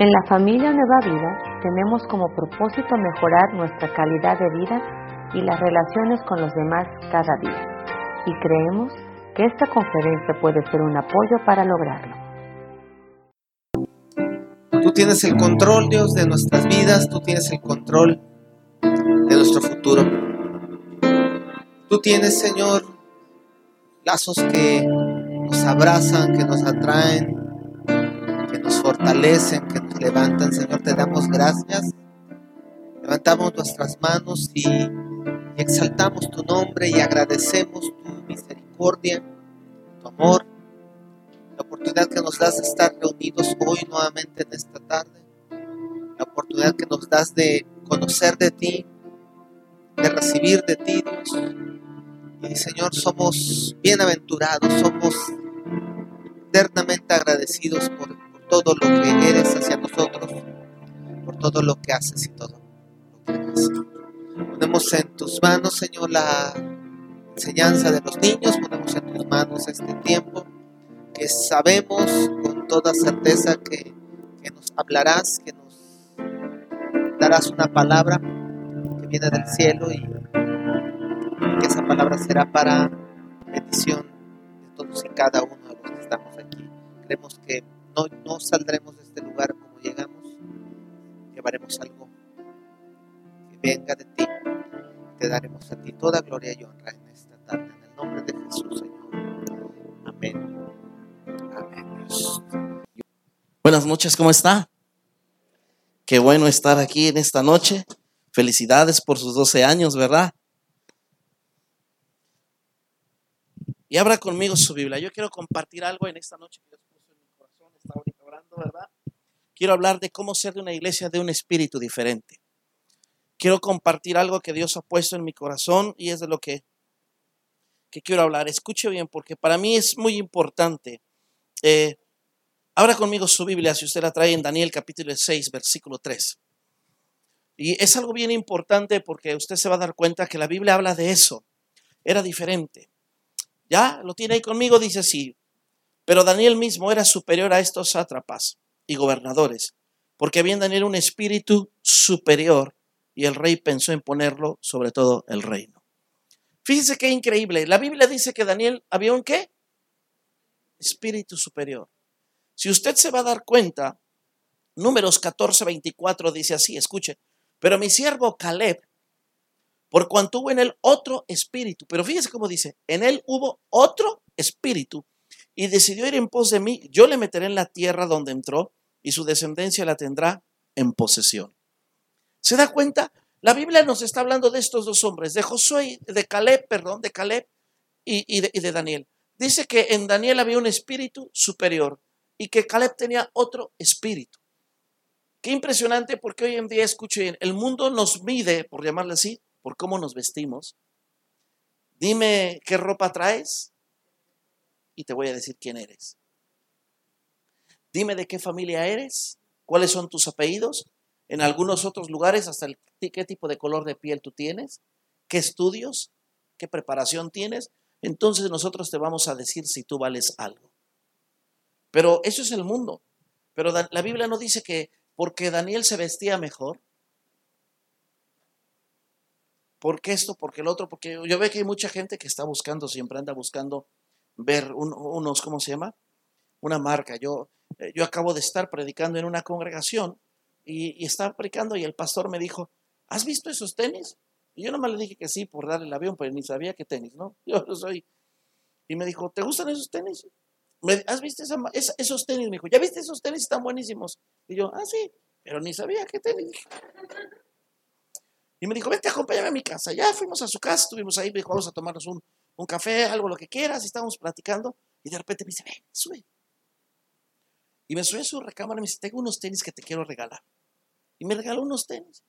En la familia Nueva Vida tenemos como propósito mejorar nuestra calidad de vida y las relaciones con los demás cada día. Y creemos que esta conferencia puede ser un apoyo para lograrlo. Tú tienes el control, Dios, de nuestras vidas, tú tienes el control de nuestro futuro. Tú tienes, Señor, lazos que nos abrazan, que nos atraen, que nos fortalecen, que nos levantan. Señor, te damos gracias. Levantamos nuestras manos y, exaltamos tu nombre y agradecemos tu misericordia, tu amor, la oportunidad que nos das de estar reunidos hoy nuevamente en esta tarde, la oportunidad que nos das de conocer de ti, de recibir de ti, Dios. Y Señor, somos bienaventurados, somos eternamente agradecidos por todo lo que eres hacia nosotros, por todo lo que haces y todo lo que haces. Ponemos en tus manos, Señor, la enseñanza de los niños, ponemos en tus manos este tiempo que sabemos con toda certeza que, que nos hablarás, que nos darás una palabra que viene del cielo y que esa palabra será para bendición de todos y cada uno de los que estamos aquí. Creemos que no, no saldremos de este lugar como llegamos, llevaremos algo que venga de ti. Te daremos a ti toda gloria y honra en esta tarde, en el nombre de Jesús, Señor. Amén. Amén. Buenas noches, ¿cómo está? Qué bueno estar aquí en esta noche. Felicidades por sus 12 años, ¿verdad? Y abra conmigo su Biblia. Yo quiero compartir algo en esta noche Dios puso en mi corazón. Está ¿verdad? Quiero hablar de cómo ser de una iglesia de un espíritu diferente. Quiero compartir algo que Dios ha puesto en mi corazón y es de lo que, que quiero hablar. Escuche bien, porque para mí es muy importante. Eh, abra conmigo su Biblia, si usted la trae en Daniel capítulo 6, versículo 3. Y es algo bien importante porque usted se va a dar cuenta que la Biblia habla de eso. Era diferente. ¿Ya? ¿Lo tiene ahí conmigo? Dice así. Pero Daniel mismo era superior a estos sátrapas y gobernadores, porque había en Daniel un espíritu superior y el rey pensó en ponerlo sobre todo el reino. Fíjese qué increíble. La Biblia dice que Daniel había un qué? Espíritu superior. Si usted se va a dar cuenta, números 14, 24 dice así, escuche, pero mi siervo Caleb por cuanto hubo en él otro espíritu. Pero fíjese cómo dice, en él hubo otro espíritu y decidió ir en pos de mí. Yo le meteré en la tierra donde entró y su descendencia la tendrá en posesión. ¿Se da cuenta? La Biblia nos está hablando de estos dos hombres, de Josué, de Caleb, perdón, de Caleb y, de, y de Daniel. Dice que en Daniel había un espíritu superior y que Caleb tenía otro espíritu. Qué impresionante porque hoy en día, escuchen, el mundo nos mide, por llamarle así, por cómo nos vestimos. Dime qué ropa traes y te voy a decir quién eres. Dime de qué familia eres, cuáles son tus apellidos. En algunos otros lugares, hasta qué tipo de color de piel tú tienes, qué estudios, qué preparación tienes. Entonces nosotros te vamos a decir si tú vales algo. Pero eso es el mundo. Pero la Biblia no dice que porque Daniel se vestía mejor, ¿Por qué esto? ¿Por qué el otro? Porque yo veo que hay mucha gente que está buscando, siempre anda buscando ver un, unos, ¿cómo se llama? Una marca. Yo, eh, yo acabo de estar predicando en una congregación y, estaba predicando y el pastor me dijo, ¿has visto esos tenis? Y yo nomás le dije que sí por darle el avión, pero ni sabía qué tenis, ¿no? Yo no soy. Y me dijo, ¿te gustan esos tenis? ¿Has visto esos tenis? Me dijo, ¿ya viste esos tenis? Están buenísimos. Y yo, ah, sí, pero ni sabía qué tenis. Y me dijo, vente, acompáñame a mi casa. Ya fuimos a su casa, estuvimos ahí, me dijo, vamos a tomarnos un, un café, algo, lo que quieras, y estábamos platicando. Y de repente me dice, ven, sube. Y me sube a su recámara y me dice, tengo unos tenis que te quiero regalar. Y me regaló unos tenis.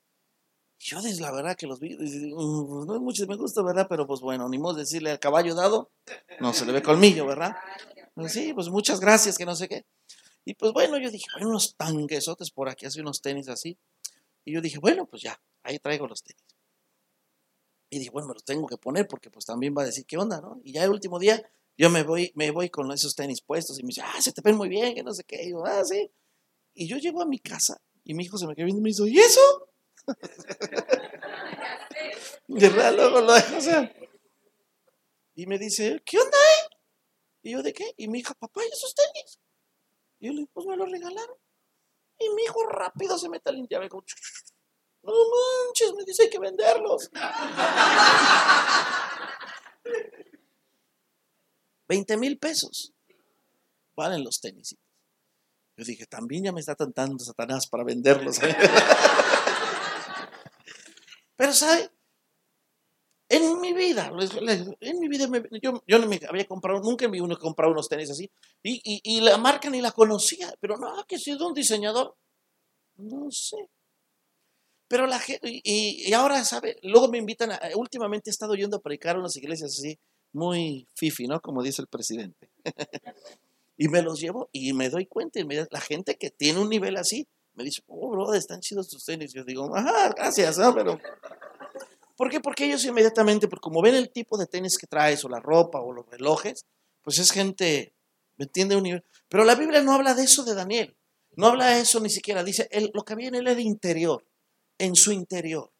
Yo, desde la verdad que los vi, uh, no es mucho me gusta, ¿verdad? Pero pues bueno, ni modo decirle al caballo dado, no se le ve colmillo, ¿verdad? Pues, sí, pues muchas gracias, que no sé qué. Y pues bueno, yo dije, bueno, unos tanquesotes por aquí, así unos tenis así. Y yo dije, bueno, pues ya, ahí traigo los tenis. Y dije, bueno, me los tengo que poner porque pues también va a decir qué onda, ¿no? Y ya el último día yo me voy, me voy con esos tenis puestos y me dice, ah, se te ven muy bien, que no sé qué. Y yo, ah, sí. Y yo llego a mi casa y mi hijo se me quedó viendo y me dice, ¿y eso? De verdad, luego lo dejo, o sea. Y me dice, ¿qué onda, eh? Y yo, ¿de qué? Y mi hija, papá, ¿y esos tenis? Y yo le digo, pues me los regalaron. Y mi hijo rápido se mete a limpiar. No manches, me dice que venderlos. 20 mil pesos valen los tenis. Yo dije, también ya me está tentando Satanás para venderlos. Pero, ¿sabe? En mi vida, en mi vida, yo, no me había comprado, nunca me uno comprado unos tenis así. Y, y, la marca ni la conocía. Pero no, que sido un diseñador. No sé. Pero la gente, y, ahora, ¿sabe? Luego me invitan, a, últimamente he estado yendo a predicar a unas iglesias así, muy fifi, ¿no? Como dice el presidente. y me los llevo y me doy cuenta, y me, la gente que tiene un nivel así, me dice, oh, bro, están chidos tus tenis. Yo digo, ajá, gracias, ¿no? Pero, ¿por qué? Porque ellos inmediatamente, porque como ven el tipo de tenis que traes, o la ropa, o los relojes, pues es gente, ¿me entiende? Un nivel. Pero la Biblia no habla de eso de Daniel. No habla de eso ni siquiera. Dice, lo que había en él era interior en su interior.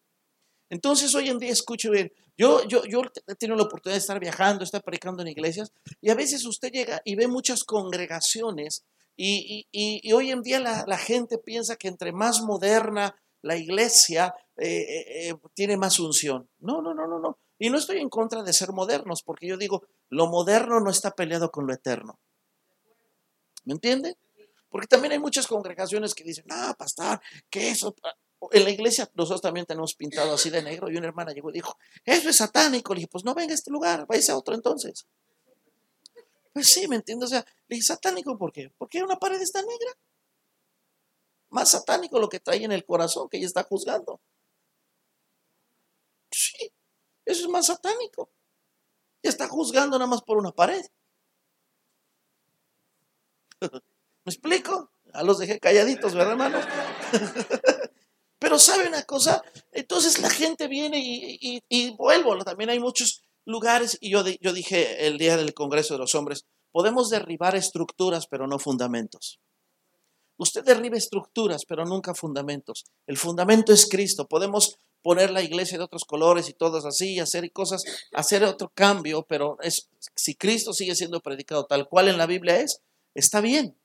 Entonces hoy en día, escuche bien, yo, yo, yo he tenido la oportunidad de estar viajando, estar predicando en iglesias, y a veces usted llega y ve muchas congregaciones, y, hoy en día la, gente piensa que entre más moderna la iglesia, eh, eh, eh, tiene más unción. No, no, no, no, no. Y no estoy en contra de ser modernos, porque yo digo, lo moderno no está peleado con lo eterno. ¿Me entiende? Porque también hay muchas congregaciones que dicen, no, pastor, que eso, en la iglesia nosotros también tenemos pintado así de negro y una hermana llegó y dijo, eso es satánico. Le dije, pues no venga a este lugar, váyase a otro entonces. Pues sí, ¿me entiendes? O sea, le dije, satánico, ¿por qué? Porque una pared está negra. Más satánico lo que trae en el corazón que ella está juzgando. Sí, eso es más satánico. Y está juzgando nada más por una pared. ¿Me explico? A los dejé calladitos, ¿verdad, hermanos? Pero ¿sabe una cosa? Entonces la gente viene y, y, vuelvo, también hay muchos lugares, y yo, dije el día del Congreso de los Hombres, podemos derribar estructuras, pero no fundamentos. Usted derriba estructuras, pero nunca fundamentos. El fundamento es Cristo. Podemos poner la iglesia de otros colores y todas así, hacer cosas, hacer otro cambio, pero si Cristo sigue siendo predicado tal cual en la Biblia es, está bien.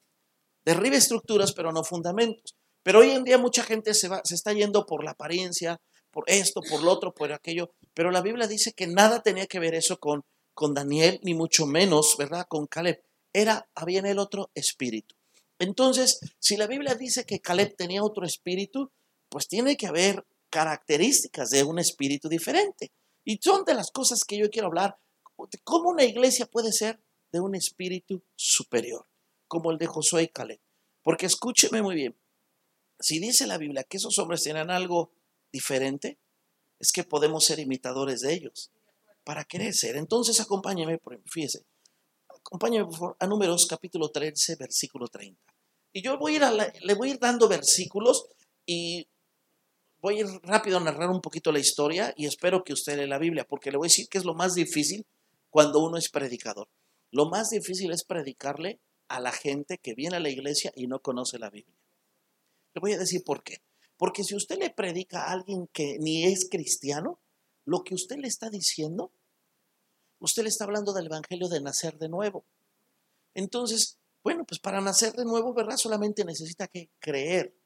Derribe estructuras, pero no fundamentos. Pero hoy en día mucha gente se, va, se está yendo por la apariencia, por esto, por lo otro, por aquello. Pero la Biblia dice que nada tenía que ver eso con, con Daniel, ni mucho menos, ¿verdad? Con Caleb. Era, había en él otro espíritu. Entonces, si la Biblia dice que Caleb tenía otro espíritu, pues tiene que haber características de un espíritu diferente. Y son de las cosas que yo quiero hablar, cómo una iglesia puede ser de un espíritu superior, como el de Josué y Caleb. Porque escúcheme muy bien, si dice la Biblia que esos hombres tienen algo diferente, es que podemos ser imitadores de ellos para ser. Entonces acompáñeme, fíjese, acompáñeme por favor a Números capítulo 13, versículo 30. Y yo voy le voy a ir dando versículos y voy a ir rápido a narrar un poquito la historia y espero que usted lee la Biblia, porque le voy a decir que es lo más difícil cuando uno es predicador. Lo más difícil es predicarle a la gente que viene a la iglesia y no conoce la Biblia. Le voy a decir por qué. Porque si usted le predica a alguien que ni es cristiano, lo que usted le está diciendo, usted le está hablando del Evangelio de nacer de nuevo. Entonces, bueno, pues para nacer de nuevo, ¿verdad? Solamente necesita que creer.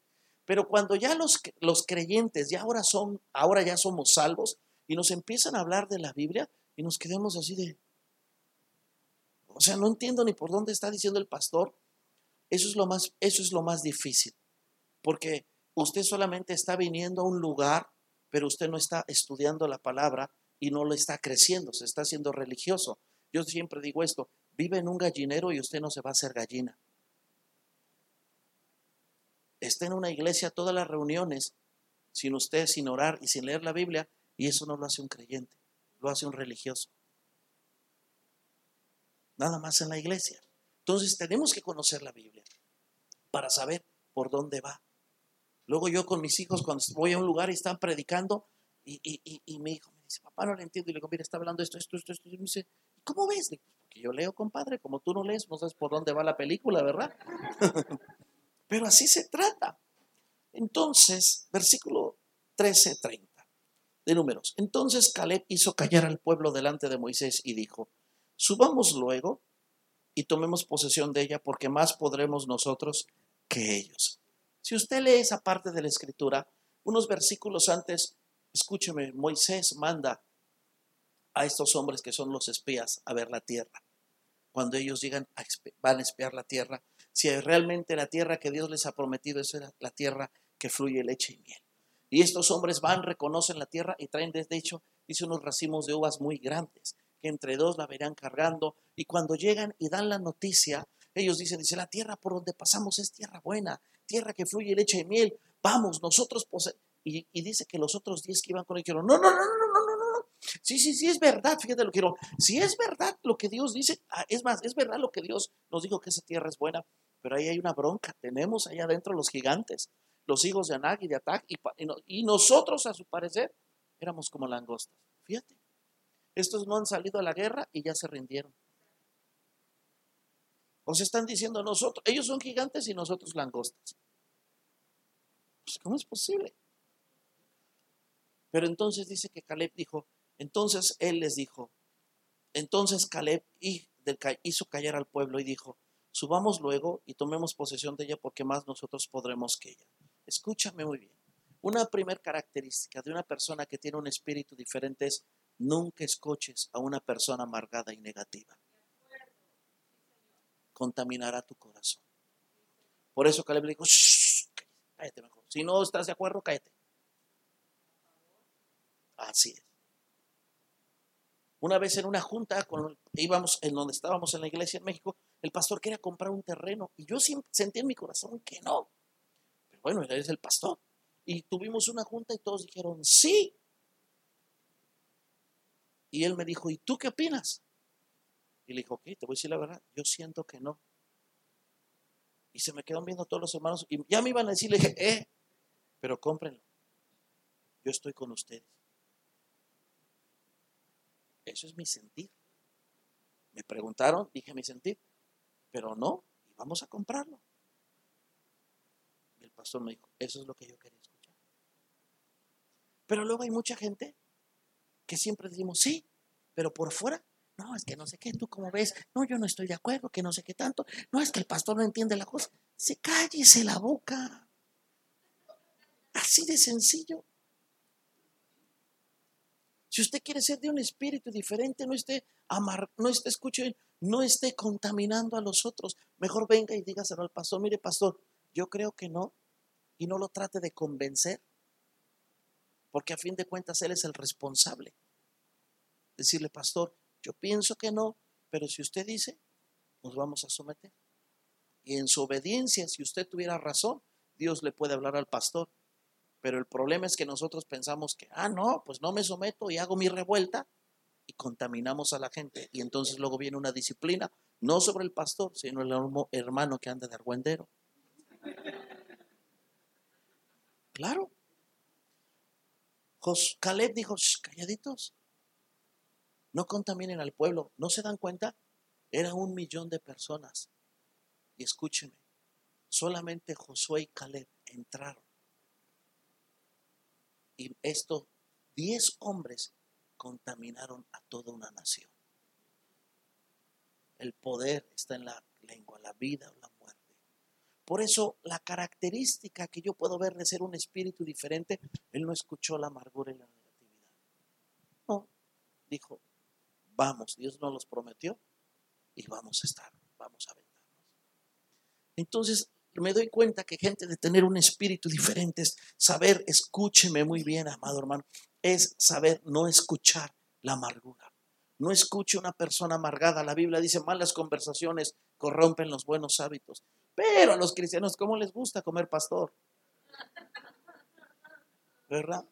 Pero cuando ya los, los creyentes ya ahora son, ahora ya somos salvos y nos empiezan a hablar de la Biblia y nos quedamos así de, o sea, no entiendo ni por dónde está diciendo el pastor. Eso es lo más, eso es lo más difícil. Porque usted solamente está viniendo a un lugar, pero usted no está estudiando la palabra y no lo está creciendo, se está haciendo religioso. Yo siempre digo esto, vive en un gallinero y usted no se va a hacer gallina. Está en una iglesia todas las reuniones, sin usted, sin orar y sin leer la Biblia, y eso no lo hace un creyente, lo hace un religioso. Nada más en la iglesia. Entonces tenemos que conocer la Biblia para saber por dónde va. Luego yo con mis hijos, cuando voy a un lugar y están predicando, y, mi hijo me dice, papá, no le entiendo. Y le digo, mira, está hablando esto, esto, esto, esto. Y me dice, ¿cómo ves? Digo, porque yo leo, compadre, como tú no lees, no sabes por dónde va la película, ¿verdad? Pero así se trata. Entonces, versículo 13, 30 de números. Entonces Caleb hizo callar al pueblo delante de Moisés y dijo, subamos luego y tomemos posesión de ella porque más podremos nosotros que ellos. Si usted lee esa parte de la escritura, unos versículos antes, escúcheme, Moisés manda a estos hombres que son los espías a ver la tierra. Cuando ellos llegan, van a espiar la tierra, si realmente la tierra que Dios les ha prometido es la tierra que fluye leche y miel. Y estos hombres van, reconocen la tierra y traen desde hecho, dice, unos racimos de uvas muy grandes, que entre dos la verán cargando. Y cuando llegan y dan la noticia, ellos dicen, dice, la tierra por donde pasamos es tierra buena, tierra que fluye leche y miel. Vamos, nosotros y, y, dice que los otros diez que iban con él dijeron, no, no, no, no, no, no, no, no. Sí, sí, sí, es verdad, fíjate lo que quiero. Si es verdad lo que Dios dice, ah, es más, es verdad lo que Dios nos dijo que esa tierra es buena, pero ahí hay una bronca. Tenemos allá adentro los gigantes los hijos de Anak y de Atac, y, nosotros, a su parecer, éramos como langostas. Fíjate, estos no han salido a la guerra y ya se rindieron. Os están diciendo nosotros, ellos son gigantes y nosotros langostas. Pues, ¿Cómo es posible? Pero entonces dice que Caleb dijo, entonces él les dijo, entonces Caleb hizo callar al pueblo y dijo, subamos luego y tomemos posesión de ella porque más nosotros podremos que ella. Escúchame muy bien. Una primera característica de una persona que tiene un espíritu diferente es nunca escuches a una persona amargada y negativa. Contaminará tu corazón. Por eso Caleb le dijo, cállate mejor. Si no estás de acuerdo, cállate. Así es. Una vez en una junta, íbamos en donde estábamos en la iglesia en México, el pastor quería comprar un terreno y yo sentí en mi corazón que no bueno, él es el pastor. Y tuvimos una junta y todos dijeron, sí. Y él me dijo, ¿y tú qué opinas? Y le dijo, ok, te voy a decir la verdad, yo siento que no. Y se me quedan viendo todos los hermanos y ya me iban a decir, le dije, eh, pero cómprenlo. Yo estoy con ustedes. Eso es mi sentir. Me preguntaron, dije mi sentir, pero no, y vamos a comprarlo pastor me dijo, eso es lo que yo quería escuchar. Pero luego hay mucha gente que siempre decimos, sí, pero por fuera, no, es que no sé qué, tú cómo ves, no, yo no estoy de acuerdo, que no sé qué tanto, no, es que el pastor no entiende la cosa, se cállese la boca. Así de sencillo. Si usted quiere ser de un espíritu diferente, no esté amar, no esté, escuche, no esté contaminando a los otros. Mejor venga y dígaselo al pastor, mire pastor, yo creo que no, y no lo trate de convencer, porque a fin de cuentas Él es el responsable. Decirle, pastor, yo pienso que no, pero si usted dice, nos vamos a someter. Y en su obediencia, si usted tuviera razón, Dios le puede hablar al pastor. Pero el problema es que nosotros pensamos que, ah, no, pues no me someto y hago mi revuelta y contaminamos a la gente. Y entonces luego viene una disciplina, no sobre el pastor, sino el hermano que anda de argüendero. Claro. Caleb dijo, calladitos, no contaminen al pueblo. ¿No se dan cuenta? Era un millón de personas. Y escúcheme, solamente Josué y Caleb entraron. Y esto, diez hombres contaminaron a toda una nación. El poder está en la lengua, la vida o la por eso la característica que yo puedo ver de ser un espíritu diferente, él no escuchó la amargura y la negatividad. No, dijo, vamos, Dios nos los prometió y vamos a estar, vamos a aventarnos. Entonces me doy cuenta que gente de tener un espíritu diferente es saber, escúcheme muy bien, amado hermano, es saber no escuchar la amargura. No escuche una persona amargada. La Biblia dice, malas conversaciones corrompen los buenos hábitos. Pero a los cristianos, ¿cómo les gusta comer pastor? ¿Verdad?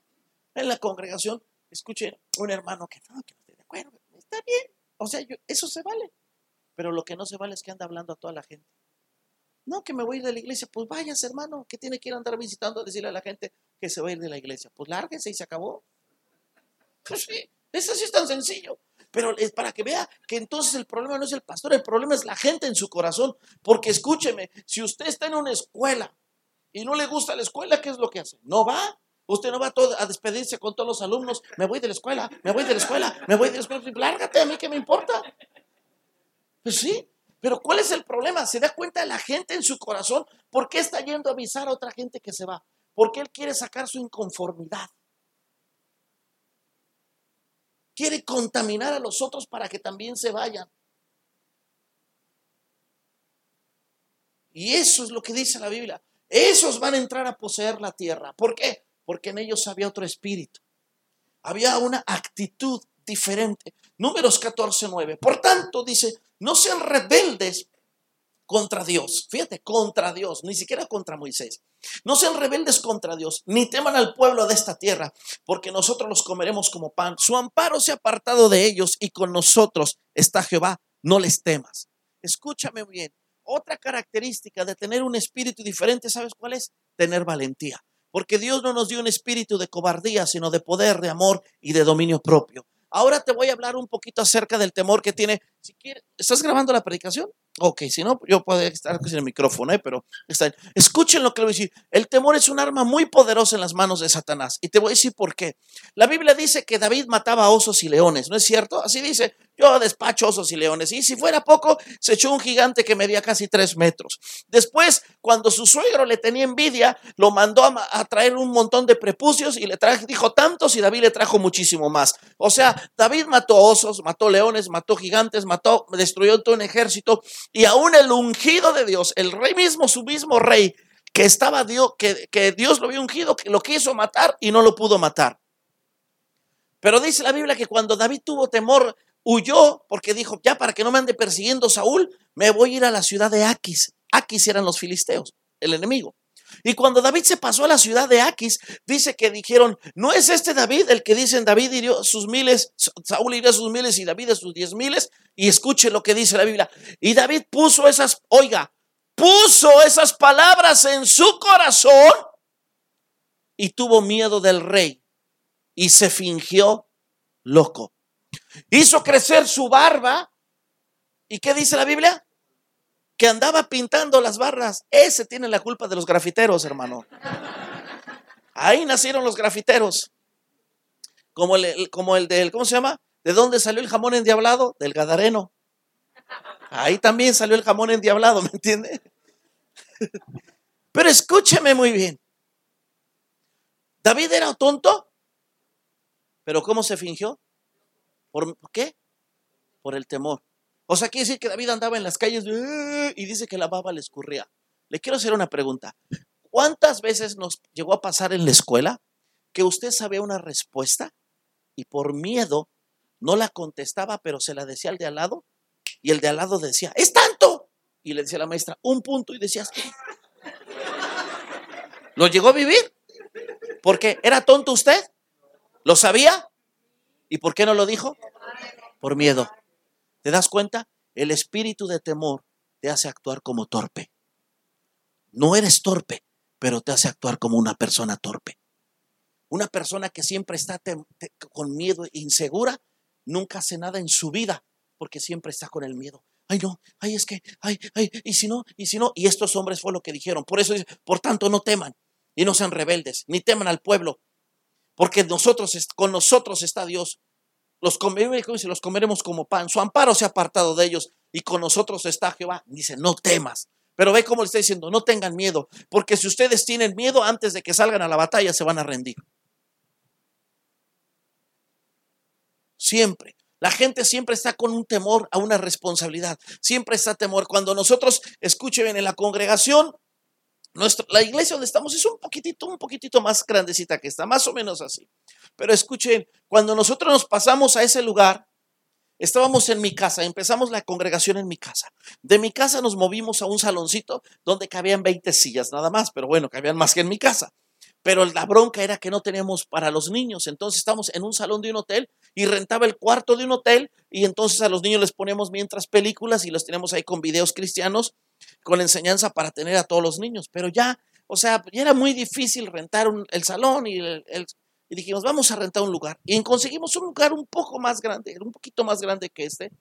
En la congregación, escuchen un hermano que no, que no está bien. O sea, eso se vale. Pero lo que no se vale es que anda hablando a toda la gente. No, que me voy a ir de la iglesia. Pues vayas, hermano, que tiene que ir a andar visitando a decirle a la gente que se va a ir de la iglesia. Pues lárguese y se acabó. Pues sí, eso sí es tan sencillo. pero es para que vea que entonces el problema no es el pastor, el problema es la gente en su corazón. Porque escúcheme, si usted está en una escuela y no le gusta la escuela, ¿qué es lo que hace? No va. Usted no va a, despedirse con todos los alumnos. Me voy de la escuela, me voy de la escuela, me voy de la escuela. Lárgate a mí, ¿qué me importa? Pues sí, pero ¿cuál es el problema? ¿Se da cuenta la gente en su corazón? ¿Por qué está yendo a avisar a otra gente que se va? Porque él quiere sacar su inconformidad. Quiere contaminar a los otros para que también se vayan. Y eso es lo que dice la Biblia. Esos van a entrar a poseer la tierra. ¿Por qué? porque en ellos había otro espíritu. Había una actitud diferente. Números 14, 9. Por tanto, dice, no sean rebeldes contra Dios. Fíjate, contra Dios, ni siquiera contra Moisés. No sean rebeldes contra Dios, ni teman al pueblo de esta tierra, porque nosotros los comeremos como pan. Su amparo se ha apartado de ellos y con nosotros está Jehová. No les temas. Escúchame bien. Otra característica de tener un espíritu diferente, ¿sabes cuál es? Tener valentía. Porque Dios no nos dio un espíritu de cobardía, sino de poder, de amor y de dominio propio. Ahora te voy a hablar un poquito acerca del temor que tiene. Si quieres, ¿Estás grabando la predicación? Ok, si no, yo puedo estar sin el micrófono, ¿eh? pero está Escuchen lo que le voy a decir. El temor es un arma muy poderosa en las manos de Satanás. Y te voy a decir por qué. La Biblia dice que David mataba osos y leones, ¿no es cierto? Así dice, yo despacho osos y leones. Y si fuera poco, se echó un gigante que medía casi tres metros. Después, cuando su suegro le tenía envidia, lo mandó a, traer un montón de prepucios y le trajo, dijo tantos y David le trajo muchísimo más. O sea, David mató osos, mató leones, mató gigantes, mató, destruyó todo un ejército y aún el ungido de Dios, el rey mismo, su mismo rey, que estaba Dios, que, que Dios lo había ungido, que lo quiso matar y no lo pudo matar. Pero dice la Biblia que cuando David tuvo temor, huyó porque dijo, ya para que no me ande persiguiendo Saúl, me voy a ir a la ciudad de Aquis. Aquis eran los filisteos, el enemigo. Y cuando David se pasó a la ciudad de Aquis, dice que dijeron, no es este David el que dicen David hirió sus miles, Saúl hirió sus miles y David a sus diez miles. Y escuche lo que dice la Biblia. Y David puso esas, oiga, puso esas palabras en su corazón y tuvo miedo del rey y se fingió loco. Hizo crecer su barba. ¿Y qué dice la Biblia? que andaba pintando las barras. Ese tiene la culpa de los grafiteros, hermano. Ahí nacieron los grafiteros. Como el, como el del, ¿cómo se llama? ¿De dónde salió el jamón endiablado? Del Gadareno. Ahí también salió el jamón endiablado, ¿me entiende? Pero escúcheme muy bien. David era tonto, pero ¿cómo se fingió? ¿Por qué? Por el temor. O sea, quiere decir que David andaba en las calles y dice que la baba le escurría. Le quiero hacer una pregunta. ¿Cuántas veces nos llegó a pasar en la escuela que usted sabía una respuesta y por miedo no la contestaba, pero se la decía al de al lado? Y el de al lado decía, es tanto. Y le decía la maestra, un punto. Y decías. ¿Lo llegó a vivir? Porque era tonto usted. ¿Lo sabía? ¿Y por qué no lo dijo? Por miedo. ¿Te das cuenta? El espíritu de temor te hace actuar como torpe. No eres torpe, pero te hace actuar como una persona torpe. Una persona que siempre está con miedo insegura, nunca hace nada en su vida, porque siempre está con el miedo. Ay, no, ay, es que, ay, ay, y si no, y si no, y estos hombres fue lo que dijeron. Por eso, por tanto, no teman y no sean rebeldes, ni teman al pueblo, porque nosotros, con nosotros está Dios los los comeremos como pan. Su amparo se ha apartado de ellos y con nosotros está Jehová. Dice, no temas. Pero ve cómo le está diciendo, no tengan miedo, porque si ustedes tienen miedo antes de que salgan a la batalla se van a rendir. Siempre. La gente siempre está con un temor a una responsabilidad. Siempre está temor. Cuando nosotros, escuchen en la congregación, la iglesia donde estamos es un poquitito, un poquitito más grandecita que está, más o menos así. Pero escuchen, cuando nosotros nos pasamos a ese lugar, estábamos en mi casa, empezamos la congregación en mi casa. De mi casa nos movimos a un saloncito donde cabían 20 sillas nada más, pero bueno, cabían más que en mi casa. Pero la bronca era que no teníamos para los niños, entonces estamos en un salón de un hotel y rentaba el cuarto de un hotel y entonces a los niños les poníamos mientras películas y los tenemos ahí con videos cristianos, con enseñanza para tener a todos los niños. Pero ya, o sea, ya era muy difícil rentar el salón y y dijimos, vamos a rentar un lugar. Y conseguimos un lugar un poco más grande, un poquito más grande que este.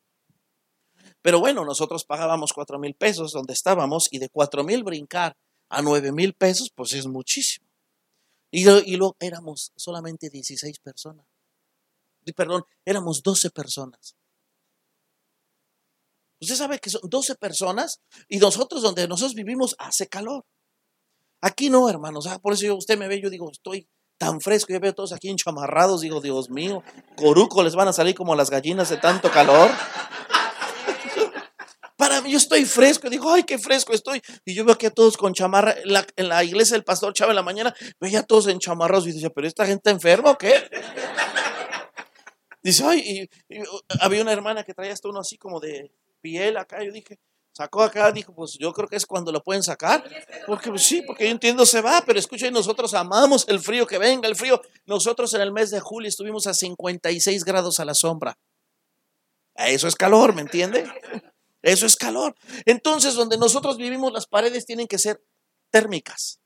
Pero bueno, nosotros pagábamos cuatro mil pesos donde estábamos y de cuatro mil brincar a nueve mil pesos, pues es muchísimo. Y, y luego éramos solamente 16 personas. Perdón, éramos 12 personas. Usted sabe que son 12 personas y nosotros donde nosotros vivimos hace calor. Aquí no, hermanos. Ah, por eso yo, usted me ve, yo digo, estoy tan fresco. Yo veo todos aquí enchamarrados. Digo, Dios mío, coruco les van a salir como las gallinas de tanto calor. Yo estoy fresco. Digo, ay, qué fresco estoy. Y yo veo aquí a todos con chamarra. En la, iglesia del pastor Chávez en la mañana, veía a todos enchamarrados. Y decía, ¿pero esta gente enferma o qué? Dice, ay, y, había una hermana que traía hasta uno así como de piel acá. Yo dije, sacó acá, dijo, pues yo creo que es cuando lo pueden sacar. Porque pues, sí, porque yo entiendo se va, pero escuchen, nosotros amamos el frío, que venga el frío. Nosotros en el mes de julio estuvimos a 56 grados a la sombra. Eso es calor, ¿me entiende? Eso es calor. Entonces, donde nosotros vivimos, las paredes tienen que ser térmicas.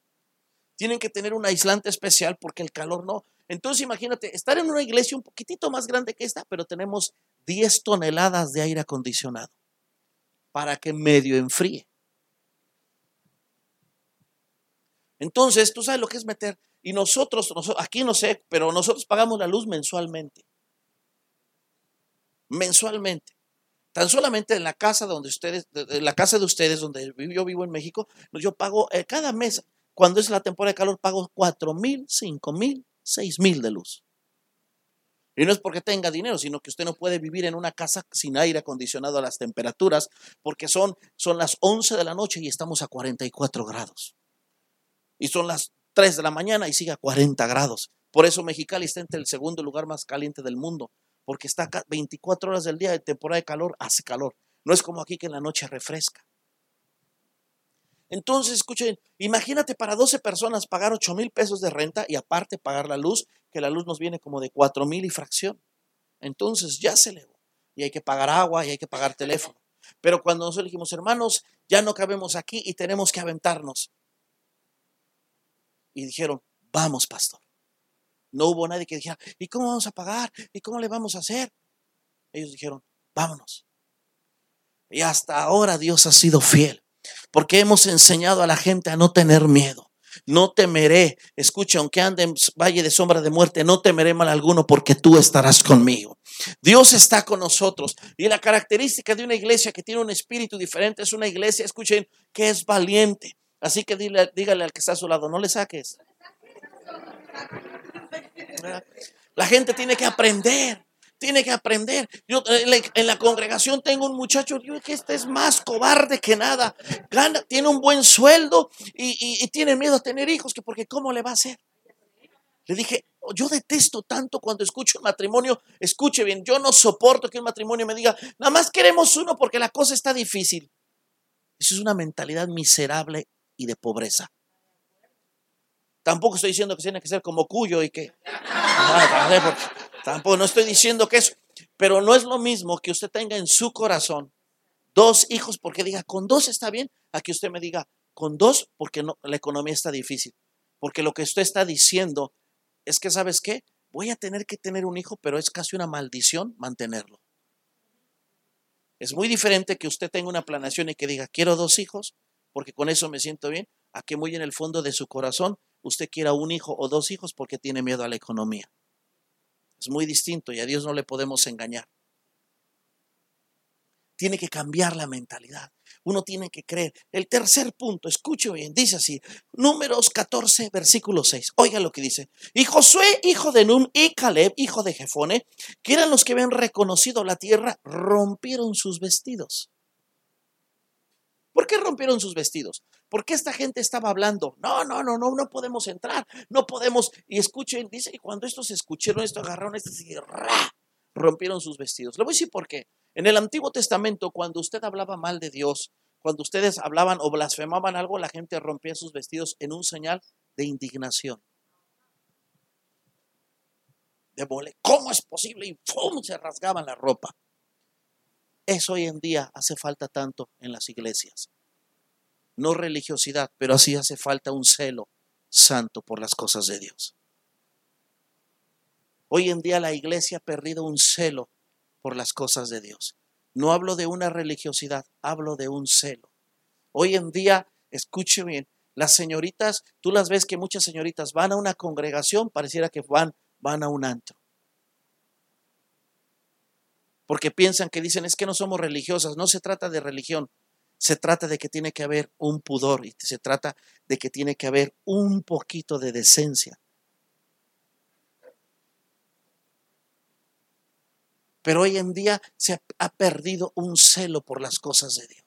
Tienen que tener un aislante especial porque el calor no. Entonces, imagínate, estar en una iglesia un poquitito más grande que esta, pero tenemos 10 toneladas de aire acondicionado para que medio enfríe. Entonces, tú sabes lo que es meter. Y nosotros, aquí no sé, pero nosotros pagamos la luz mensualmente. Mensualmente. Tan solamente en la casa donde ustedes, en la casa de ustedes, donde yo vivo en México, yo pago eh, cada mes, cuando es la temporada de calor, pago cuatro mil, cinco mil, seis mil de luz. Y no es porque tenga dinero, sino que usted no puede vivir en una casa sin aire acondicionado a las temperaturas, porque son, son las 11 de la noche y estamos a 44 grados. Y son las 3 de la mañana y sigue a 40 grados. Por eso Mexicali está entre el segundo lugar más caliente del mundo, porque está 24 horas del día de temporada de calor, hace calor. No es como aquí que en la noche refresca. Entonces, escuchen, imagínate para 12 personas pagar 8 mil pesos de renta y aparte pagar la luz, que la luz nos viene como de 4 mil y fracción. Entonces ya se elevó. Y hay que pagar agua y hay que pagar teléfono. Pero cuando nosotros dijimos, hermanos, ya no cabemos aquí y tenemos que aventarnos. Y dijeron, vamos, pastor. No hubo nadie que dijera, ¿y cómo vamos a pagar? ¿Y cómo le vamos a hacer? Ellos dijeron, vámonos. Y hasta ahora Dios ha sido fiel porque hemos enseñado a la gente a no tener miedo. No temeré, escucha, aunque ande en valle de sombra de muerte, no temeré mal alguno porque tú estarás conmigo. Dios está con nosotros. Y la característica de una iglesia que tiene un espíritu diferente es una iglesia, escuchen, que es valiente. Así que dígale al que está a su lado, no le saques. La gente tiene que aprender tiene que aprender. Yo en la congregación tengo un muchacho, yo que este es más cobarde que nada. Gana, tiene un buen sueldo y, tiene miedo a tener hijos, que porque ¿cómo le va a hacer? Le dije, yo detesto tanto cuando escucho matrimonio, escuche bien, yo no soporto que un matrimonio me diga, nada más queremos uno porque la cosa está difícil. Eso es una mentalidad miserable y de pobreza. Tampoco estoy diciendo que tiene que ser como Cuyo y que... Tampoco, no estoy diciendo que eso, pero no es lo mismo que usted tenga en su corazón dos hijos porque diga, con dos está bien, a que usted me diga, con dos porque la economía está difícil. Porque lo que usted está diciendo es que, ¿sabes qué? Voy a tener que tener un hijo, pero es casi una maldición mantenerlo. Es muy diferente que usted tenga una planeación y que diga, quiero dos hijos, porque con eso me siento bien, a que muy en el fondo de su corazón usted quiera un hijo o dos hijos porque tiene miedo a la economía. Es muy distinto y a Dios no le podemos engañar. Tiene que cambiar la mentalidad. Uno tiene que creer. El tercer punto, escuche bien, dice así, números 14, versículo 6. Oiga lo que dice. Y Josué, hijo de Nun, y Caleb, hijo de Jefone, que eran los que habían reconocido la tierra, rompieron sus vestidos. ¿Por qué rompieron sus vestidos? ¿Por qué esta gente estaba hablando? No, no, no, no, no podemos entrar, no podemos. Y escuchen, dice que cuando estos escucharon esto, agarraron esto y rompieron sus vestidos. Le voy a decir por qué. En el Antiguo Testamento, cuando usted hablaba mal de Dios, cuando ustedes hablaban o blasfemaban algo, la gente rompía sus vestidos en un señal de indignación. De mole. ¿Cómo es posible? Y ¡pum! se rasgaban la ropa. Eso hoy en día hace falta tanto en las iglesias no religiosidad, pero así hace falta un celo santo por las cosas de Dios. Hoy en día la iglesia ha perdido un celo por las cosas de Dios. No hablo de una religiosidad, hablo de un celo. Hoy en día, escuche bien, las señoritas, tú las ves que muchas señoritas van a una congregación, pareciera que van, van a un antro. Porque piensan que dicen, es que no somos religiosas. No se trata de religión, se trata de que tiene que haber un pudor y se trata de que tiene que haber un poquito de decencia. Pero hoy en día se ha perdido un celo por las cosas de Dios.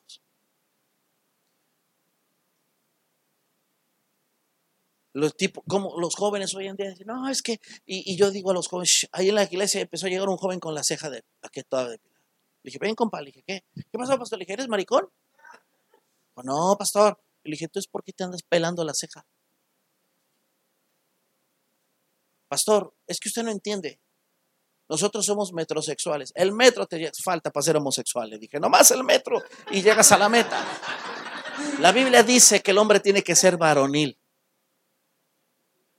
Los, tipos, como los jóvenes hoy en día dicen, no, es que, y, yo digo a los jóvenes, ahí en la iglesia empezó a llegar un joven con la ceja de, aquí toda de Le dije, ven compa, le dije, ¿qué? ¿Qué pasó, pastor? Le dije, ¿eres maricón? no, pastor. Le dije, entonces, ¿por qué te andas pelando la ceja? Pastor, es que usted no entiende. Nosotros somos metrosexuales. El metro te falta para ser homosexual. Le dije, nomás el metro y llegas a la meta. La Biblia dice que el hombre tiene que ser varonil.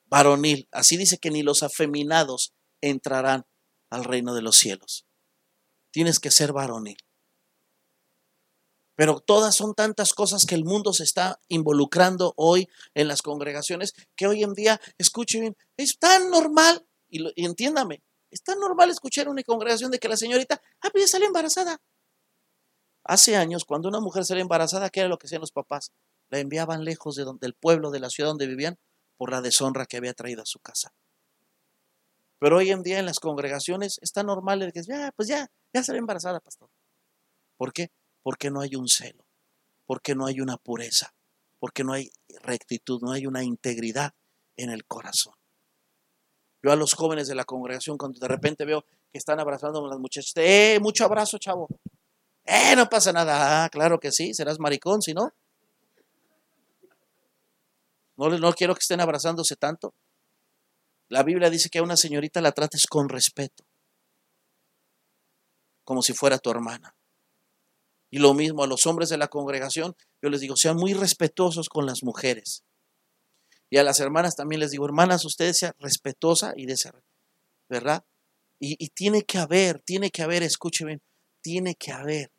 Varonil. Así dice que ni los afeminados entrarán al reino de los cielos. Tienes que ser varonil. Pero todas son tantas cosas que el mundo se está involucrando hoy en las congregaciones que hoy en día, escuchen es tan normal, y, y entiéndame, es tan normal escuchar una congregación de que la señorita, ah, pues ya embarazada. Hace años, cuando una mujer sale embarazada, ¿qué era lo que hacían los papás? La enviaban lejos de donde, del pueblo, de la ciudad donde vivían, por la deshonra que había traído a su casa. Pero hoy en día en las congregaciones es tan normal de que, ya, pues ya, ya sale embarazada, pastor. ¿Por qué? Porque no hay un celo, porque no hay una pureza, porque no hay rectitud, no hay una integridad en el corazón. Yo a los jóvenes de la congregación, cuando de repente veo que están abrazando a las muchachas, ¡eh, mucho abrazo, chavo! ¡Eh, no pasa nada! Ah, claro que sí, serás maricón, si no. No, no quiero que estén abrazándose tanto. La Biblia dice que a una señorita la trates con respeto, como si fuera tu hermana. Y lo mismo a los hombres de la congregación, yo les digo, sean muy respetuosos con las mujeres. Y a las hermanas también les digo, hermanas, ustedes sean respetuosa y de ¿verdad? Y, tiene que haber, tiene que haber, escúcheme, tiene que haber,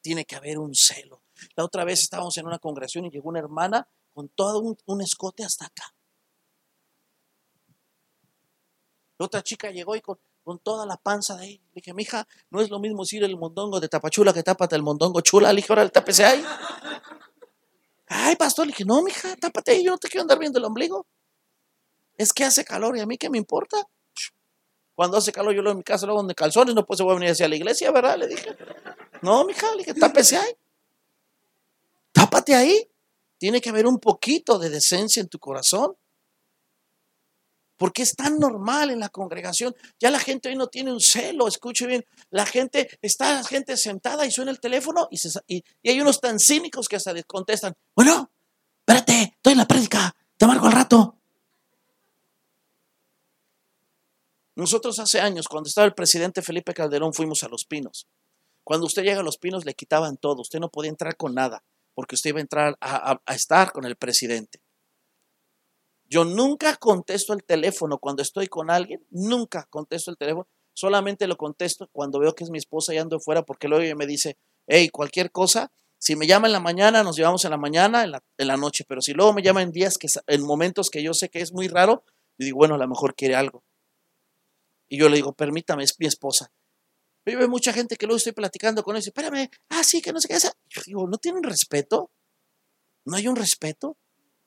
tiene que haber un celo. La otra vez estábamos en una congregación y llegó una hermana con todo un, escote hasta acá. La otra chica llegó y con, con toda la panza de ahí. Le dije, mija, no es lo mismo decir el mondongo de tapachula que tápate el mondongo chula. Le dije, ahora tápese ahí. Ay, pastor, le dije, no, mija, tápate ahí, yo no te quiero andar viendo el ombligo. Es que hace calor y a mí qué me importa. Cuando hace calor yo lo en mi casa, luego donde calzones, no puedo venir hacia la iglesia, ¿verdad? Le dije, no, mija, le dije, tápese ahí. Tápate ahí. Tiene que haber un poquito de decencia en tu corazón. Porque es tan normal en la congregación. Ya la gente hoy no tiene un celo, escuche bien. La gente, está la gente sentada y suena el teléfono y, y, hay unos tan cínicos que hasta contestan, bueno, espérate, estoy en la prédica, te marco al rato. Nosotros hace años, cuando estaba el presidente Felipe Calderón, fuimos a Los Pinos. Cuando usted llega a Los Pinos, le quitaban todo. Usted no podía entrar con nada, porque usted iba a entrar a estar con el presidente. Yo nunca contesto el teléfono cuando estoy con alguien, nunca contesto el teléfono, solamente lo contesto cuando veo que es mi esposa y ando fuera, porque luego ella me dice, hey, cualquier cosa, si me llama en la mañana, nos llevamos en la mañana, en la, noche, pero si luego me llama en días, que en momentos que yo sé que es muy raro, yo digo, bueno, a lo mejor quiere algo. Y yo le digo, permítame, es mi esposa. Pero hay mucha gente que luego estoy platicando con él y espérame, ah, sí, que no sé qué. Yo digo, ¿no tienen respeto? ¿No hay un respeto?